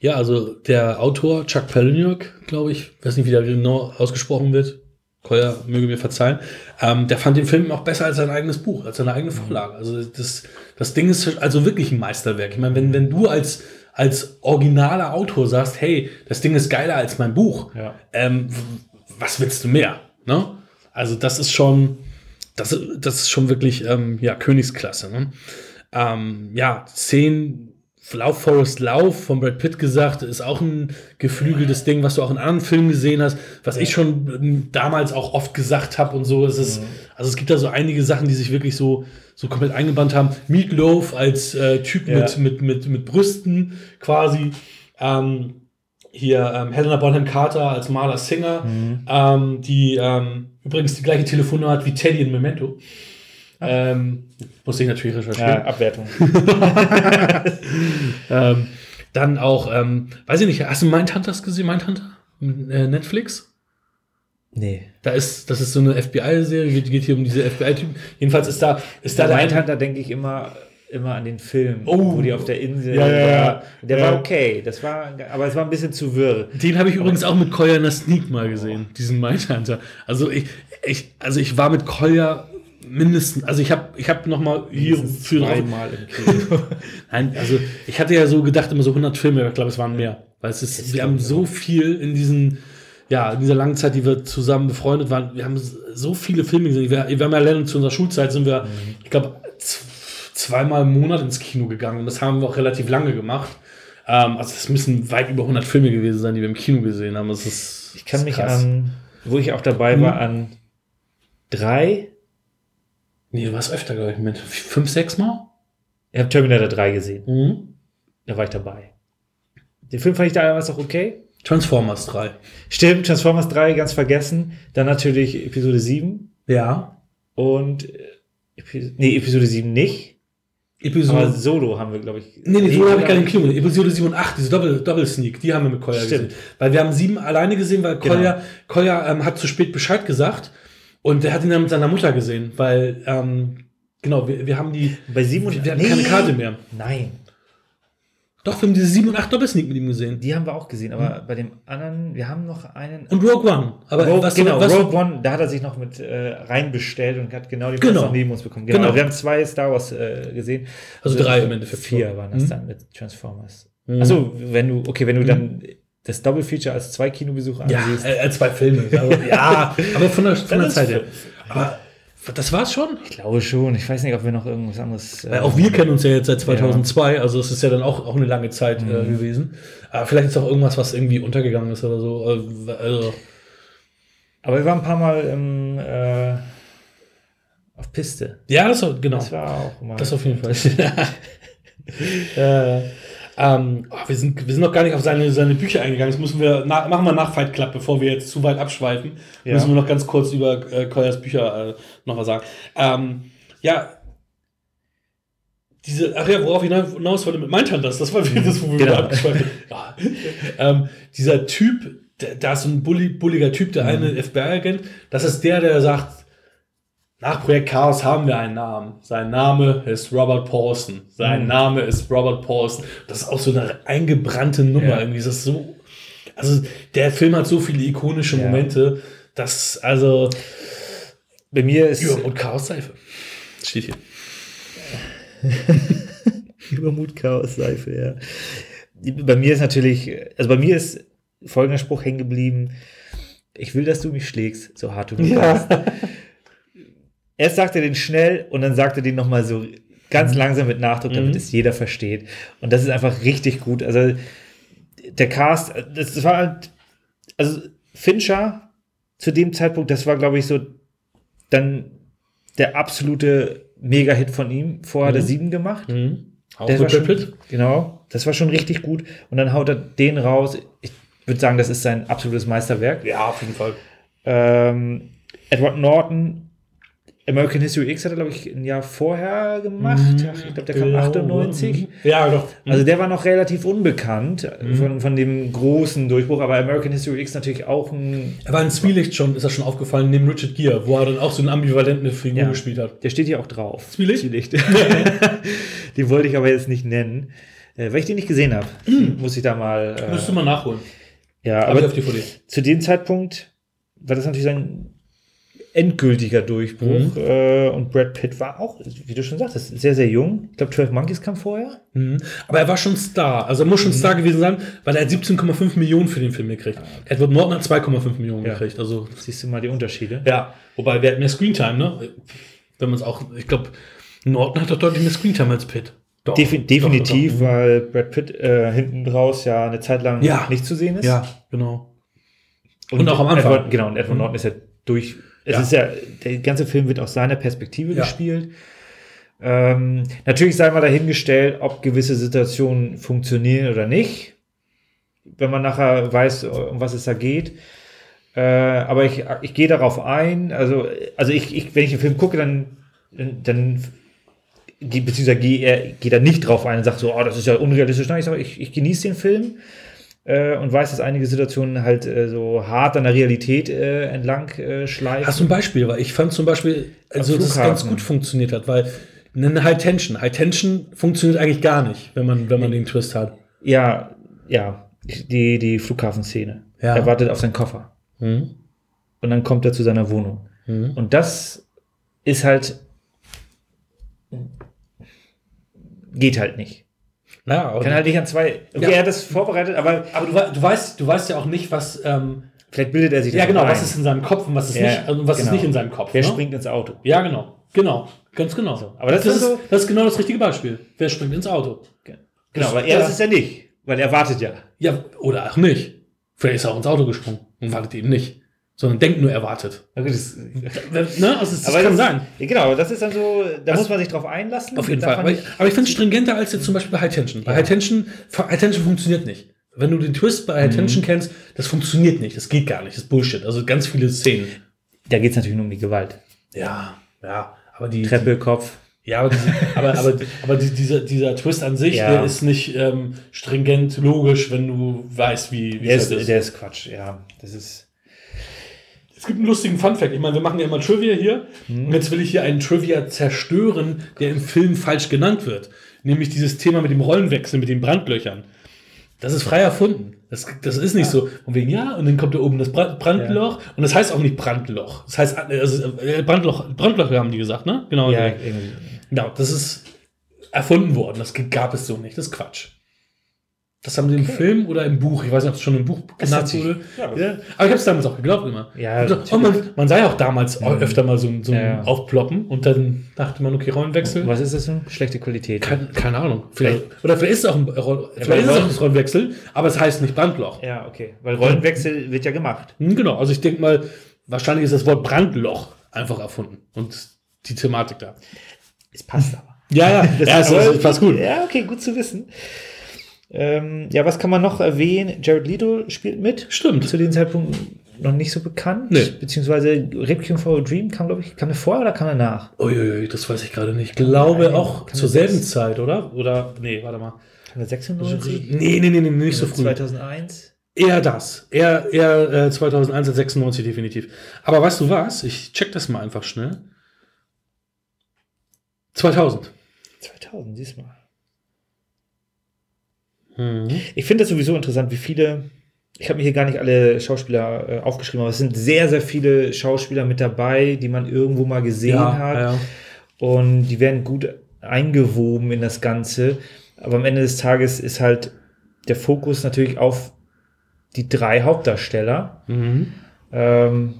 Ja, also der Autor Chuck Palahniuk, glaube ich, weiß nicht, wie der genau ausgesprochen wird. Koya möge mir verzeihen. Ähm, der fand den Film auch besser als sein eigenes Buch, als seine eigene Vorlage. Also das, das Ding ist also wirklich ein Meisterwerk. Ich meine, wenn, wenn du als, als originaler Autor sagst, hey, das Ding ist geiler als mein Buch, Ja. ähm, was willst du mehr? Ne? Also das ist schon, das, das ist schon wirklich ähm, ja, Königsklasse. Ne? Ähm, ja, Szenen, Lauf Forest Lauf von Brad Pitt gesagt, ist auch ein geflügeltes Ding, was du auch in anderen Filmen gesehen hast, was ich schon ähm, damals auch oft gesagt habe und so. Es ist, also es gibt da so einige Sachen, die sich wirklich so, so komplett eingebannt haben. Meatloaf als äh, Typ Ja. mit, mit, mit, mit Brüsten quasi. Ähm, hier ähm, Helena Bonham Carter als Marla Singer, ähm, die ähm, übrigens die gleiche Telefonnummer hat wie Teddy in Memento. Ähm, muss ich natürlich recherchieren. Ja, Abwertung. Ähm, dann auch, ähm, weiß ich nicht, hast du Mindhunters gesehen? Mindhunter? Äh, Netflix? Nee. Da ist, das ist so eine FBI-Serie, geht, geht hier um diese FBI-Typen. Jedenfalls ist da, ist da der Mindhunter denke ich immer, immer an den Film, Oh. wo die auf der Insel Ja, ja, ja. war. Der Ja. war okay, das war, aber es war ein bisschen zu wirr. Den habe ich übrigens auch mit Kolja in der Sneak mal gesehen, diesen Mindhunter. Also ich, ich, also ich war mit Kolja mindestens, also ich habe ich hab noch mal hier für Kino. Nein, also ich hatte ja so gedacht, immer so 100 Filme, aber ich glaube, es waren mehr. Weil es ist, wir haben so viel in diesen, ja, in dieser langen Zeit, die wir zusammen befreundet waren, wir haben so viele Filme gesehen. Wir, wir haben ja lernen zu unserer Schulzeit, sind wir, ich glaube, zweimal im Monat ins Kino gegangen. Und das haben wir auch relativ lange gemacht. Ähm, also es müssen weit über 100 Filme gewesen sein, die wir im Kino gesehen haben. Das ist, Ich kann mich krass. an, wo ich auch dabei war, an drei, Nee, du warst öfter, glaube ich, mit fünf, sechs Mal? ich habe Terminator 3 gesehen. Mhm. Da war ich dabei. Den Film fand ich damals auch okay. Transformers 3. Stimmt, Transformers 3 ganz vergessen. Dann natürlich Episode 7 Ja. und äh, nee, Episode 7 nicht. Episode. Aber Solo haben wir, glaube ich. Nee, nee, so habe ich gar nicht Kino. Episode 7 und 8, diese Doppel, Doppel-Sneak, die haben wir mit Kolja Stimmt. gesehen. Weil wir haben sieben alleine gesehen, weil Genau. Kolja, Kolja ähm, hat zu spät Bescheid gesagt und er hat ihn dann mit seiner Mutter gesehen, weil, ähm, genau, wir, wir haben die, Bei 7 und wir hatten keine Karte mehr. Nein, Doch, wir haben diese 7 und 8 Doppel-Sneak mit ihm gesehen. die haben wir auch gesehen. Aber bei dem anderen, wir haben noch einen. Und Rogue One. Aber Rogue, was, genau, was, Rogue One, da hat er sich noch mit äh, reinbestellt und hat genau Genau. Platz noch neben uns bekommen. Genau. Genau. Wir haben zwei Star Wars äh, gesehen. Also drei im Endeffekt. Vier waren das Mhm. dann mit Transformers. Mhm. Achso, wenn du, okay, wenn du dann das Double-Feature als zwei Kinobesuche ja, ansiehst. äh, äh, zwei Filme. Also, ja, aber von der, von der Zeit her. Aber das war's schon? Ich glaube schon. Ich weiß nicht, ob wir noch irgendwas anderes. Weil auch wir kennen uns ja jetzt seit 2002, also es ist ja dann auch, auch eine lange Zeit Mhm. äh, gewesen. Aber vielleicht ist auch irgendwas, was irgendwie untergegangen ist oder so. Äh, Also, Aber wir waren ein paar Mal im, äh, auf Piste. ja, das war, genau. Das war auch mal. Das auf jeden Fall. äh, ähm, oh, wir, sind, wir sind noch gar nicht auf seine, seine Bücher eingegangen. Das müssen wir nach, machen wir nach Fight Club, bevor wir jetzt zu weit abschweifen. Ja. Müssen wir noch ganz kurz über äh, Koyas Bücher äh, noch was sagen. Ähm, ja, diese, ach ja, worauf ich hinaus wollte mit Mindhunters, das war wieder das, wo wir Genau. abgeschweift sind. Ja. ähm, dieser Typ, da ist so ein bulli, bulliger Typ, der eine FBI-Agent, das ist der, der sagt, nach Projekt Chaos haben wir einen Namen. Sein Name ist Robert Paulson. Sein Mhm. Name ist Robert Paulson. Das ist auch so eine eingebrannte Nummer Ja. irgendwie. Das ist so, also der Film hat so viele ikonische Ja. Momente, dass, also, Bei mir ist Übermut Chaos Seife. Steht hier. Übermut, Chaos, Seife, ja. Bei mir ist natürlich, also bei mir ist folgender Spruch hängen geblieben. Ich will, dass du mich schlägst, so hart du nur kannst. Erst sagt er den schnell und dann sagt er den nochmal so ganz langsam mit Nachdruck, damit Mhm. es jeder versteht. Und das ist einfach richtig gut. Also der Cast, das, das war halt, also Fincher zu dem Zeitpunkt, das war, glaube ich, so dann der absolute Mega-Hit von ihm. Vorher hat er Mhm. sieben gemacht. Mhm. Auch war Brad schon, genau, das war schon richtig gut. Und dann haut er den raus. Ich würde sagen, das ist sein absolutes Meisterwerk. Ja, auf jeden Fall. Ähm, Edward Norton, American History X hat er, glaube ich, ein Jahr vorher gemacht. Ach, ich glaube, der kam 98. Mhm. Ja, doch. Also der war noch relativ unbekannt Mhm. von, von dem großen Durchbruch, aber American History X natürlich auch ein. er war in Zwielicht schon, ist das schon aufgefallen, neben Richard Gere, wo er dann auch so eine ambivalente Figur Ja. gespielt hat. Der steht hier auch drauf. Zwielicht? Zwielicht. den wollte ich aber jetzt nicht nennen, äh, weil ich den nicht gesehen habe. Muss ich da mal. Äh, Müsste man nachholen. ja, Aber aber zu dem Zeitpunkt war das natürlich sein endgültiger Durchbruch. Äh, und Brad Pitt war auch, wie du schon sagtest, sehr, sehr jung. Ich glaube, 12 Monkeys kam vorher. Mhm. Aber er war schon Star. Also er muss schon Star gewesen sein, weil er hat 17,5 Millionen für den Film gekriegt. Edward Norton hat 2,5 Millionen Ja. gekriegt. Also Siehst du mal die Unterschiede? ja, wobei wer hat mehr Screentime, ne? Wenn man es auch, ich glaube, Norton hat doch deutlich mehr Screentime als Pitt. Doch. Defi definitiv, Doch, doch, doch. weil Brad Pitt äh, hinten raus ja eine Zeit lang Ja. nicht zu sehen ist. Ja, genau. Und auch am Anfang. Edward, genau, und Edward Norton ist ja durch. Es Ja. ist ja, der ganze Film wird aus seiner Perspektive Ja. gespielt. Ähm, natürlich sei mal dahingestellt, ob gewisse Situationen funktionieren oder nicht. Wenn man nachher weiß, um was es da geht. Äh, aber ich, ich gehe darauf ein. Also, also ich, ich, wenn ich den Film gucke, dann, dann, beziehungsweise gehe er- gehe da nicht drauf ein und sage so, oh, das ist ja unrealistisch. Nein, ich sage, ich, ich genieße den Film äh, und weiß, dass einige Situationen halt äh, so hart an der Realität äh, entlang äh, schleifen. Hast du ein Beispiel? Weil ich fand zum Beispiel, also dass es ganz gut funktioniert hat, weil eine High Tension, High Tension funktioniert eigentlich gar nicht, wenn man, wenn man den Twist hat. Ja, ja, die, die Flughafenszene. Ja. Er wartet auf seinen Koffer. Mhm. Und dann kommt er zu seiner Wohnung. Mhm. Und das ist halt. Geht halt nicht. Naja, Kann halt nicht an zwei. Okay, Ja. er hat das vorbereitet, aber aber du, du, weißt, du weißt ja auch nicht, was. Ähm, vielleicht bildet er sich ja, das genau, ein. was ist in seinem Kopf und was ist, Ja, nicht, also was genau. ist nicht in seinem Kopf. Wer ne? springt ins Auto? Ja, genau. Genau. Ganz genau. aber das das, ist so- das ist genau das richtige Beispiel. Wer springt ins Auto? Genau, aber er Ja. ist es ja nicht, weil er wartet ja. Ja, oder auch nicht. Vielleicht ist er auch ins Auto gesprungen und wartet eben nicht. Sondern denkt nur, er wartet. Okay, das, Ne? Also, das aber kann das, sein. Ja, genau, aber das ist dann so, da Also- muss man sich drauf einlassen. Auf jeden Fall. Aber ich, aber ich finde es stringenter als jetzt zum Beispiel bei High Tension. Bei High Tension, High Tension funktioniert nicht. Wenn du den Twist bei High Mhm. Tension kennst, das funktioniert nicht. Das geht gar nicht. Das ist Bullshit. Also ganz viele Szenen. da geht es natürlich nur um die Gewalt. Ja, ja. Aber die. Treppe, Kopf. Ja, aber, diese, aber, aber, aber die, dieser, dieser Twist an sich, Ja. der ist nicht ähm, stringent logisch, wenn du weißt, wie, wie Der es ist, ist. der ist Quatsch, ja. Das ist. Es gibt einen lustigen Funfact. Ich meine, wir machen ja immer Trivia hier. Mhm. Und jetzt will ich hier einen Trivia zerstören, der im Film falsch genannt wird. Nämlich dieses Thema mit dem Rollenwechsel, mit den Brandlöchern. Das ist frei erfunden. Das, das ist nicht so. Und wegen, ja, und dann kommt da oben das Brand, Brandloch. Und das heißt auch nicht Brandloch. Das heißt, also, Brandloch, Brandlöcher haben die gesagt, ne? Genau. Ja, Ja, irgendwie. genau. Das ist erfunden worden. Das gab es so nicht. Das ist Quatsch. Das haben sie im Film oder im Buch, ich weiß nicht, ob es schon im Buch genannt wurde. ja. Ja. Aber ich habe es damals auch geglaubt immer. Ja, natürlich. und man, man sah ja auch damals auch öfter mal so, ein- so ein Ja. Aufploppen und dann dachte man, okay, Rollenwechsel. Was ist das denn? Schlechte Qualität. Keine, keine Ahnung. Vielleicht, oder vielleicht ist es auch ein, vielleicht ist es auch ein Rollenwechsel, aber es heißt nicht Brandloch. Ja, okay. Weil Rollenwechsel wird ja gemacht. Hm, genau, also ich denke mal, wahrscheinlich ist das Wort Brandloch einfach erfunden und die Thematik da. Es passt aber. Ja, ja, das, ja, das, das passt gut. Ja, okay, gut zu wissen. Ähm, ja, was kann man noch erwähnen? Jared Leto spielt mit. Stimmt. Zu dem Zeitpunkt noch nicht so bekannt. Nee. Beziehungsweise Requiem for a Dream kam, glaube ich, kam er vorher oder kam er nach? Uiuiui, das weiß ich gerade nicht. Ich glaube Nein, auch zur das selben sein? Zeit, oder? Oder, nee, warte mal. Kam er 96? Nee, nee, nee, nee nicht so früh. 2001? Eher das. Eher, eher äh, 2001 als 96 definitiv. Aber weißt du was? Ich check das mal einfach schnell. 2000. 2000, diesmal. Mhm. Ich finde das sowieso interessant, wie viele. Ich habe mir hier gar nicht alle Schauspieler äh, aufgeschrieben, aber es sind sehr, sehr viele Schauspieler mit dabei, die man irgendwo mal gesehen hat. ja. Und die werden gut eingewoben in das Ganze. Aber am Ende des Tages ist halt der Fokus natürlich auf die drei Hauptdarsteller. Mhm. Ähm,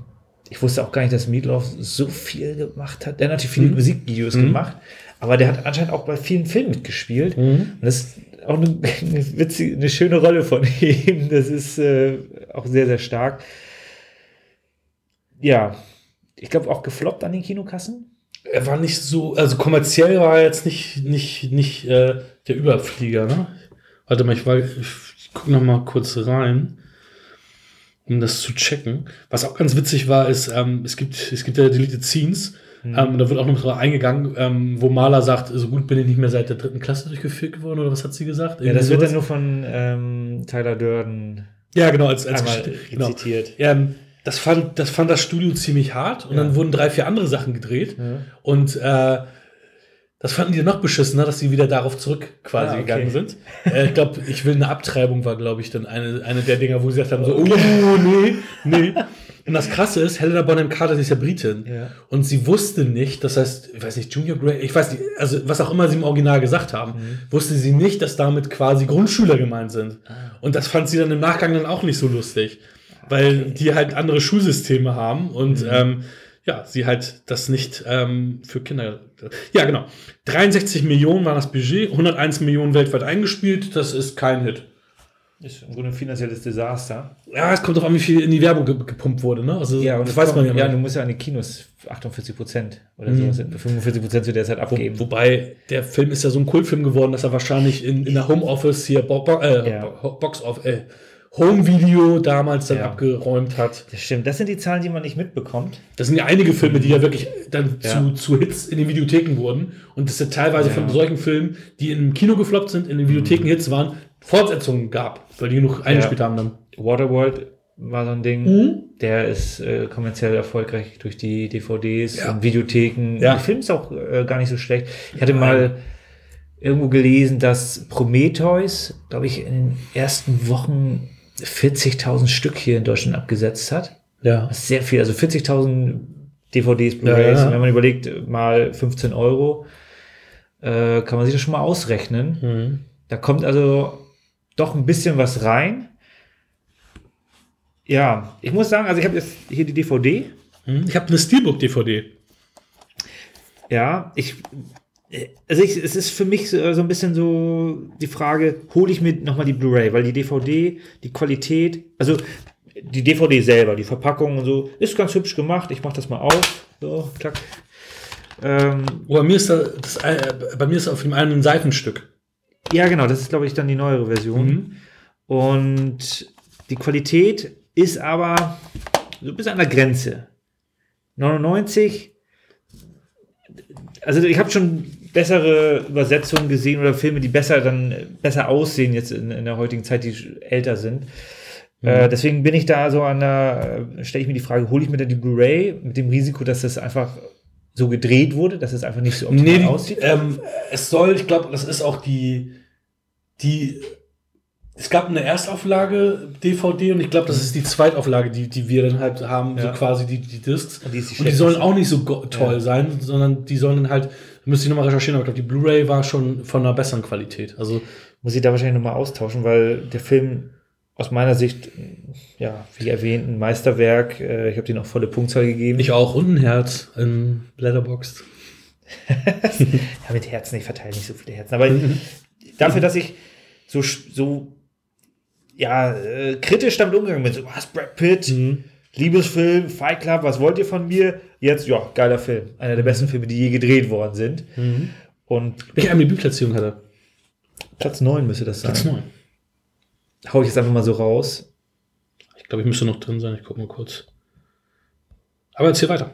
ich wusste auch gar nicht, dass Meatloaf so viel gemacht hat. Der hat natürlich viele Mhm. Musikvideos Mhm. gemacht, aber der hat anscheinend auch bei vielen Filmen mitgespielt. Mhm. Und das auch eine, eine witzige, eine schöne Rolle von ihm. Das ist äh, auch sehr, sehr stark. Ja, ich glaube auch gefloppt an den Kinokassen. Er war nicht so, also kommerziell war er jetzt nicht, nicht, nicht äh, der Überflieger, ne? Warte mal, ich, war, ich, gucke noch mal kurz rein, um das zu checken. Was auch ganz witzig war, ist, ähm, es gibt, es gibt ja Deleted Scenes, ähm, da wird auch noch drauf eingegangen, ähm, wo Maler sagt, so gut bin ich nicht mehr seit der dritten Klasse durchgeführt geworden, oder was hat sie gesagt? Ja, das Irgendwie wird dann sowas. nur von ähm, Tyler Durden ja, genau, als, als genau. zitiert. Ähm, das, fand, das fand das Studio ziemlich hart und Ja. dann wurden drei, vier andere Sachen gedreht. Ja. Und äh, das fanden die noch beschissener, dass sie wieder darauf zurück quasi Ah, okay. gegangen sind. Äh, ich glaube, ich will eine Abtreibung war, glaube ich, dann eine, eine der Dinger, wo sie gesagt haben, so, oh, nee, nee. Und das Krasse ist, Helena Bonham Carter sie ist ja Britin. Ja. Und sie wusste nicht, das heißt, ich weiß nicht, Junior Grade, ich weiß nicht, also was auch immer sie im Original gesagt haben, wusste sie nicht, dass damit quasi Grundschüler gemeint sind. Und das fand sie dann im Nachgang dann auch nicht so lustig. Weil die halt andere Schulsysteme haben und ähm, ja, sie halt das nicht ähm, für Kinder. Ja, genau. 63 Millionen war das Budget, 101 Millionen weltweit eingespielt, das ist kein Hit. Ist im Grunde ein finanzielles Desaster. Ja, es kommt doch an, wie viel in die Werbung ge gepumpt wurde, ne? Also, Ja, und das weiß man ja Ja, du musst ja an die Kinos 48 Prozent oder sowas, 45 Prozent zu der Zeit abgeben. Wo, wobei der Film ist ja so ein Kultfilm geworden, dass er wahrscheinlich in, in der Homeoffice hier Bo Bo äh, Ja. Bo Box of äh, Home Video damals dann Ja. abgeräumt hat. das stimmt. Das sind die Zahlen, die man nicht mitbekommt. Das sind ja einige Filme, die ja wirklich dann Ja. zu, zu Hits in den Videotheken wurden. Und das sind teilweise Ja. Mhm. von solchen Filmen, die im Kino gefloppt sind, in den Videotheken Hits waren, Fortsetzungen gab, weil die genug eingespielt haben dann. Waterworld war so ein Ding. Mhm. Der ist äh, kommerziell erfolgreich durch die DVDs Ja. und Videotheken. Ja. Der Film ist auch äh, gar nicht so schlecht. Ich hatte mal irgendwo gelesen, dass Prometheus, glaube ich, in den ersten Wochen 40.000 Stück hier in Deutschland abgesetzt hat. Ja. Das ist sehr viel. Also 40.000 DVDs, Blu-rays. Ja, ja. Und Wenn man überlegt, mal 15 Euro, äh, kann man sich das schon mal ausrechnen. Mhm. Da kommt also doch ein bisschen was rein. Ja, ich muss sagen, also ich habe jetzt hier die DVD. Mhm. Ich habe eine Steelbook-DVD. Ja, ich. Also ich, es ist für mich so, so ein bisschen so die Frage, hole ich mir nochmal die Blu-ray, weil die DVD, die Qualität, also die DVD selber, die Verpackung und so, ist ganz hübsch gemacht. Ich mache das mal auf. So, klack. Ähm, Oh, bei mir ist da, das, äh, bei mir ist auf dem einen ein Seifenstück. Ja, genau, das ist, glaube ich, dann die neuere Version. Mhm. Und die Qualität ist aber so bis an der Grenze. 99. Also ich habe schon bessere Übersetzungen gesehen oder Filme, die besser dann besser aussehen jetzt in, in der heutigen Zeit, die älter sind. Äh, deswegen bin ich da so an der, stelle ich mir die Frage, hole ich mir dann die Blu-ray mit dem Risiko, dass das einfach so gedreht wurde, dass es einfach nicht so optimal Nee, aussieht? ähm, es soll, ich glaube, das ist auch die, die, es gab eine Erstauflage DVD und ich glaube, das ist die Zweitauflage, die, die wir dann halt haben, Ja. so quasi die, die Discs. Und die Und die sollen auch nicht so toll Ja. sein, sondern die sollen dann halt, müsste ich nochmal recherchieren, aber ich glaube, die Blu-ray war schon von einer besseren Qualität. Also, muss ich da wahrscheinlich nochmal austauschen, weil der Film aus meiner Sicht, ja, wie erwähnt, ein Meisterwerk. Äh, Ich habe den auch volle Punktzahl gegeben. ich auch, und ein Herz in Letterboxd. ja, mit Herzen, ich verteile nicht so viele Herzen. Aber dafür, dass ich so, so ja, äh, kritisch damit umgegangen bin, so, was, Brad Pitt, Mhm. Liebesfilm, Fight Club, was wollt ihr von mir? Jetzt, ja, geiler Film. Einer der besten Filme, die je gedreht worden sind. Und Welche IMDb-Platzierung hat er? Platz 9 müsste das sein. Platz 9. Hau ich jetzt einfach mal so raus. Ich glaube, ich müsste noch drin sein. Ich gucke mal kurz. Aber erzähl weiter.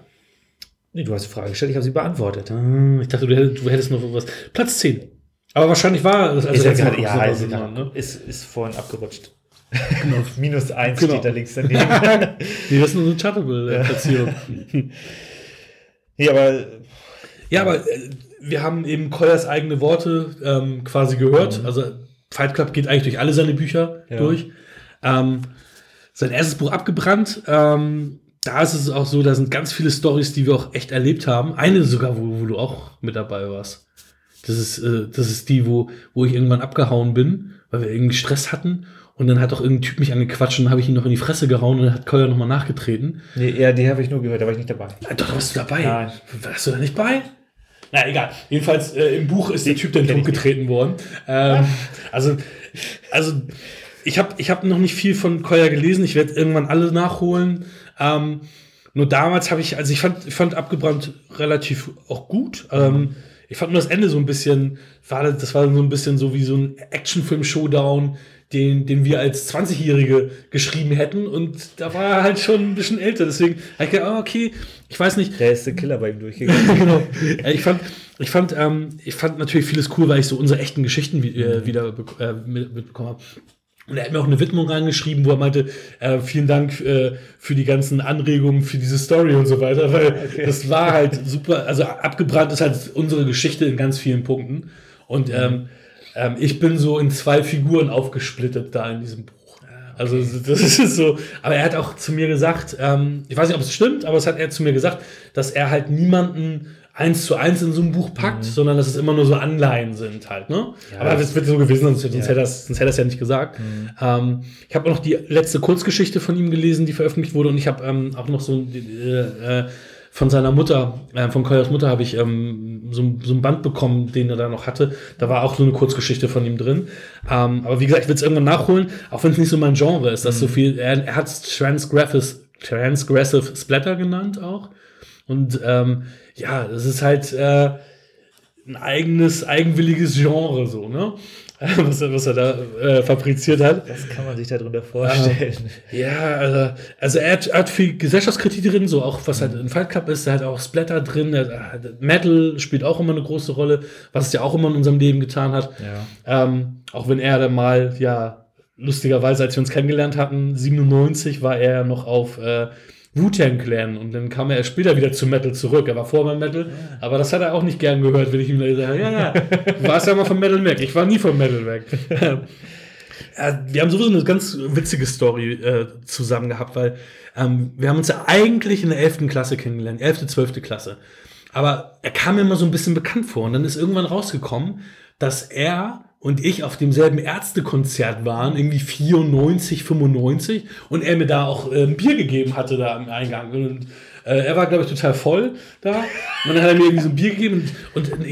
Nee, du hast die Frage gestellt, ich habe sie beantwortet. Ah, Ich dachte, du hättest, du hättest noch was. Platz 10. Aber wahrscheinlich war das ist ja ja, ist, ne? ist, ist vorhin abgerutscht. Minus 1 Genau. steht da links daneben. Nee, das ist nur eine Chartable-Platzierung. nee, aber ja, aber äh, wir haben eben Koyers eigene Worte ähm, quasi gehört. Also Fight Club geht eigentlich durch alle seine Bücher Ja. durch. Ähm, sein erstes Buch abgebrannt. Ähm, da ist es auch so, da sind ganz viele Stories, die wir auch echt erlebt haben. Eine sogar, wo, wo du auch mit dabei warst. Das ist, äh, das ist die, wo, wo ich irgendwann abgehauen bin, weil wir irgendwie Stress hatten. Und dann hat auch irgendein Typ mich angequatscht und dann habe ich ihn noch in die Fresse gehauen und dann hat Koya nochmal nachgetreten. nee, ja, die habe ich nur gehört, da war ich nicht dabei. Doch, da warst du dabei. Nein. Warst du da nicht bei? Na, egal. Jedenfalls äh, im Buch ist der Typ dann totgetreten worden. Ähm, also, also ich habe ich hab noch nicht viel von Koya gelesen. Ich werde irgendwann alle nachholen. Ähm, nur damals habe ich, also ich fand, fand abgebrannt relativ auch gut. Ähm, ich fand nur das Ende so ein bisschen, war, das das war so ein bisschen so wie so ein Actionfilm-Showdown, den, den wir als 20-Jährige geschrieben hätten. Und da war er halt schon ein bisschen älter. Deswegen habe ich gedacht, ah, okay, ich weiß nicht, Der ist der Killer bei ihm durchgegangen. genau. Ich fand, ich fand, ähm, ich fand natürlich vieles cool, weil ich so unsere echten Geschichten äh, wieder äh, mit, mitbekommen habe. Und er hat mir auch eine Widmung reingeschrieben, wo er meinte, äh, vielen Dank äh, für die ganzen Anregungen für diese Story und so weiter, weil das war halt super, also abgebrannt ist halt unsere Geschichte in ganz vielen Punkten. Und ähm, ähm, ich bin so in zwei Figuren aufgesplittet da in diesem Buch. Also das ist so. Aber er hat auch zu mir gesagt, ähm, ich weiß nicht, ob es stimmt, aber es hat er zu mir gesagt, dass er halt niemanden eins zu eins in so ein Buch packt, mhm. sondern dass es immer nur so Anleihen sind halt. Ne? Ja, aber das wird so gewesen, sonst, ja. hätte, das, sonst hätte er es ja nicht gesagt. Mhm. Ähm, ich habe auch noch die letzte Kurzgeschichte von ihm gelesen, die veröffentlicht wurde und ich habe ähm, auch noch so äh, äh, von seiner Mutter, äh, von Koyas Mutter habe ich ähm, so, so ein Band bekommen, den er da noch hatte. Da war auch so eine Kurzgeschichte von ihm drin. Ähm, aber wie gesagt, ich will es irgendwann nachholen, auch wenn es nicht so mein Genre ist. Das mhm. so viel, er, er hat es Transgressive, Transgressive Splatter genannt auch. Und ähm, ja, das ist halt äh, ein eigenes, eigenwilliges Genre, so, ne? was, er, was er da äh, fabriziert hat. Das kann man sich darunter vorstellen. Ähm, ja, also, also er, hat, er hat viel Gesellschaftskritik drin, so auch was halt in Fight Club ist, er hat auch Splatter drin, Metal spielt auch immer eine große Rolle, was es ja auch immer in unserem Leben getan hat. Ja. Ähm, auch wenn er dann mal, ja, lustigerweise, als wir uns kennengelernt hatten, 97 war er noch auf äh, Wu-Tang Clan und dann kam er später wieder zu Metal zurück. Er war vorher beim Metal, aber das hat er auch nicht gern gehört, wenn ich ihm gesagt habe, ja, ja, du warst ja mal vom Metal weg. Ich war nie vom Metal weg. wir haben sowieso eine ganz witzige Story äh, zusammen gehabt, weil ähm, wir haben uns ja eigentlich in der 11. Klasse kennengelernt, 11., 12. Klasse. Aber er kam mir immer so ein bisschen bekannt vor und dann ist irgendwann rausgekommen, dass er und ich auf demselben Ärztekonzert waren, irgendwie 94, 95, und er mir da auch äh, ein Bier gegeben hatte da am Eingang. Und äh, er war, glaube ich, total voll da. Und dann hat er mir irgendwie so ein Bier gegeben und, und,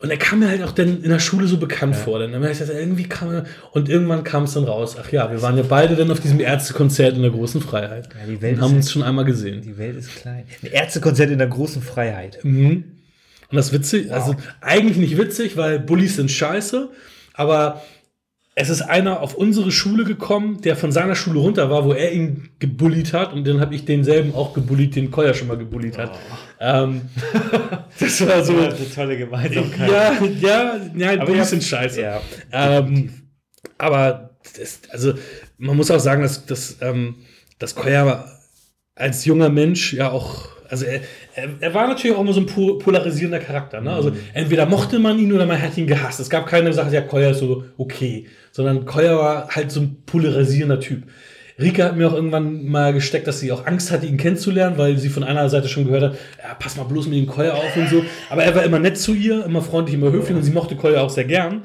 und er kam mir halt auch dann in der Schule so bekannt ja. vor. Dann habe ich gesagt, irgendwie kam er, und irgendwann kam es dann raus. Ach ja, wir waren ja beide dann auf diesem Ärztekonzert in der großen Freiheit. Ja, die Welt und haben uns schon einmal gesehen. Die Welt ist klein. Ein Ärztekonzert in der großen Freiheit. Mhm. Und das witzig, wow. also eigentlich nicht witzig, weil Bullies sind scheiße, aber es ist einer auf unsere Schule gekommen, der von seiner Schule runter war, wo er ihn gebullied hat und dann habe ich denselben auch gebullied, den Koya schon mal gebullied hat. Oh. Ähm, das war so ja, eine tolle Gemeinsamkeit. Ja, ja, ja, aber Bullies sind scheiße. Ja, ähm, aber das, also man muss auch sagen, dass, dass, ähm, dass Koya als junger Mensch ja auch also er, er, er, war natürlich auch immer so ein polarisierender Charakter. Ne? Also entweder mochte man ihn oder man hat ihn gehasst. Es gab keine Sache, ja, Koya ist so okay. Sondern Koya war halt so ein polarisierender Typ. Rika hat mir auch irgendwann mal gesteckt, dass sie auch Angst hatte, ihn kennenzulernen, weil sie von einer Seite schon gehört hat, ja, pass mal bloß mit dem Koya auf und so. Aber er war immer nett zu ihr, immer freundlich, immer höflich und sie mochte Koya auch sehr gern.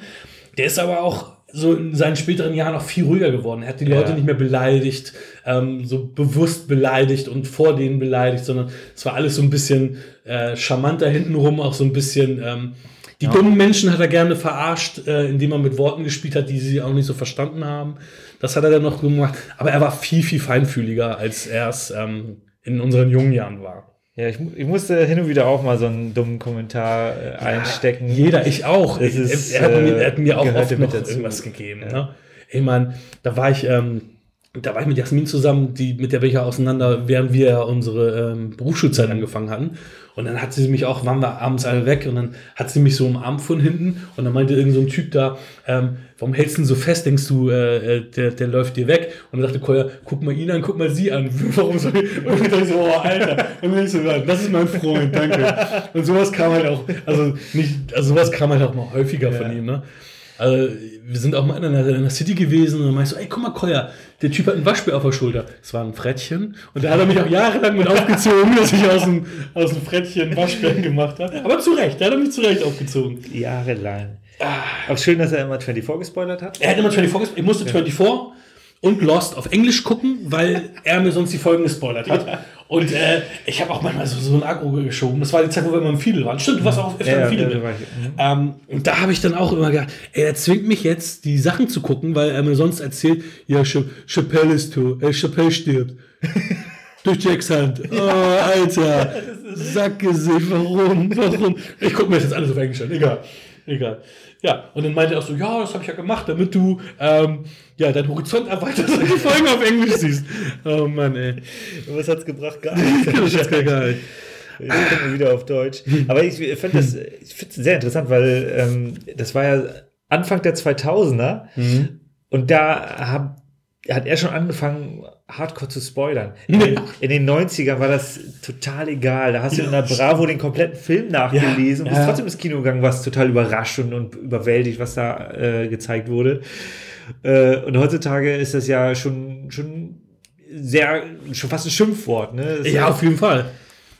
Der ist aber auch so in seinen späteren Jahren auch viel ruhiger geworden. Er hat die Leute ja. nicht mehr beleidigt, ähm, so bewusst beleidigt und vor denen beleidigt, sondern es war alles so ein bisschen äh, charmanter hintenrum, auch so ein bisschen. Ähm, die ja. dummen Menschen hat er gerne verarscht, äh, indem er mit Worten gespielt hat, die sie auch nicht so verstanden haben. Das hat er dann noch gemacht. Aber er war viel, viel feinfühliger, als er es ähm, in unseren jungen Jahren war. Ja, ich, ich, musste hin und wieder auch mal so einen dummen Kommentar äh, einstecken. Ja, jeder, ich auch. Ist, er, hat mir, er, hat mir, auch oft noch dazu. irgendwas gegeben. Ja. Ne? Ich meine, da war ich, ähm, da war ich mit Jasmin zusammen, die, mit der bin ich ja auseinander, während wir unsere ähm, Berufsschulzeit angefangen hatten. Und dann hat sie mich auch, waren wir abends alle weg und dann hat sie mich so umarmt von hinten und dann meinte irgend so ein Typ da, ähm, warum hältst du ihn so fest? Denkst du, äh, äh, der, der läuft dir weg? Und dann dachte Koya, guck mal ihn an, guck mal sie an. Warum soll ich? Und dann dachte ich so, oh, Alter. Und dann ich so, das ist mein Freund, danke. Und sowas kam halt auch, also nicht, also sowas kam halt auch mal häufiger ja. von ihm, ne? Also, wir sind auch mal in einer, in einer City gewesen und dann ich so, ey, guck mal, Koya, der Typ hat ein Waschbär auf der Schulter. Das war ein Frettchen. Und da hat er mich auch jahrelang mit aufgezogen, dass ich aus dem, aus dem Frettchen ein Waschbär gemacht habe. Aber zu Recht, da hat er mich zu Recht aufgezogen. Jahrelang. Ah. Auch schön, dass er immer 24 gespoilert hat. Er hat immer 24 gespoilert. Ich musste ja. 24 und Lost auf Englisch gucken, weil er mir sonst die Folgen gespoilert hat. Und äh, ich habe auch manchmal so, so ein Agro geschoben. Das war die Zeit, wo wir immer im Fiedel waren. Stimmt, du warst auch öfter ja, im Fiedel. Ja, mhm. ähm, und da habe ich dann auch immer gedacht, ey, er zwingt mich jetzt, die Sachen zu gucken, weil er mir sonst erzählt, ja, Ch Chappelle ist tot, äh, Chappelle stirbt. Durch Jacks Hand. Oh, Alter. Sackgesicht, warum? Warum? Ich gucke mir das jetzt alles auf Englisch an. Egal. Egal. Ja, und dann meinte er auch so, ja, das habe ich ja gemacht, damit du ähm, ja, deinen Horizont erweiterst und die Folgen auf Englisch siehst. Oh Mann, ey. Was hat's gebracht? Gar nichts. das hat's gar nicht. Jetzt kommen wir wieder auf Deutsch. Aber ich finde das ich find's sehr interessant, weil ähm, das war ja Anfang der 2000er mhm. und da haben hat er schon angefangen, hardcore zu spoilern. In, den, in den 90ern war das total egal. Da hast du in der Bravo den kompletten Film nachgelesen Ja, und bist ja. trotzdem ins Kino gegangen, warst total überrascht und, und überwältigt, was da äh, gezeigt wurde. Äh, und heutzutage ist das ja schon, schon sehr, schon fast ein Schimpfwort. Ne? Ja, auf jeden Fall.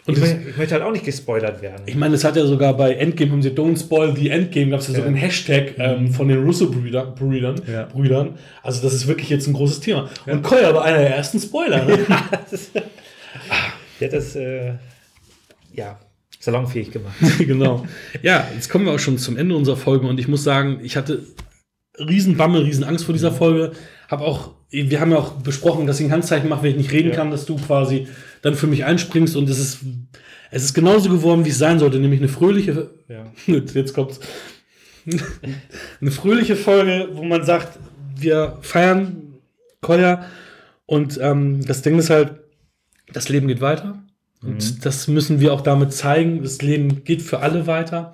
Und ich, mein, ich möchte halt auch nicht gespoilert werden. ich meine, es hat ja sogar bei Endgame, haben sie Don't Spoil the Endgame, gab es ja, Ja. sogar einen Hashtag ähm, von den Russo-Brüdern. Brüdern, Ja. Brüdern. Also das ist wirklich jetzt ein großes Thema. Und Koya war einer der ersten Spoiler. Ne? Der hat das, äh, ja, salonfähig gemacht. genau. Ja, jetzt kommen wir auch schon zum Ende unserer Folge und ich muss sagen, ich hatte riesen Bammel, riesen Angst vor dieser Folge. Hab auch, wir haben ja auch besprochen, dass ich ein Handzeichen mache, wenn ich nicht reden Ja. kann, dass du quasi dann für mich einspringst und es ist, es ist genauso geworden, wie es sein sollte, nämlich eine fröhliche, Ja. jetzt kommt's, eine fröhliche Folge, wo man sagt, wir feiern Koya und ähm, das Ding ist halt, das Leben geht weiter. Und das müssen wir auch damit zeigen. Das Leben geht für alle weiter.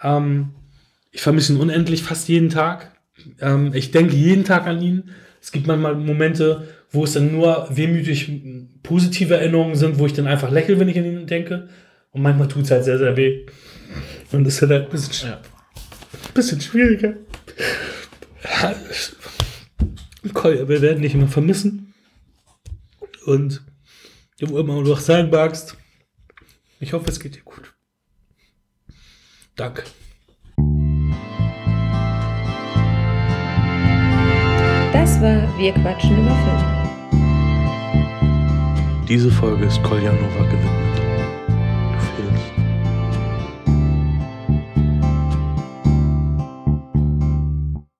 Ähm, ich vermisse ihn unendlich fast jeden Tag. Ähm, ich denke jeden Tag an ihn. Es gibt manchmal Momente, wo es dann nur wehmütig positive Erinnerungen sind, wo ich dann einfach lächle, wenn ich an ihn denke. Und manchmal tut es halt sehr, sehr weh. Und das ist halt ein bisschen, sch- Ja. bisschen schwieriger. Koya, wir werden dich immer vermissen. Und wo immer du auch sein magst. Ich hoffe, es geht dir gut. Danke. Das war Wir quatschen über Film. Diese Folge ist Kolja Nova gewidmet.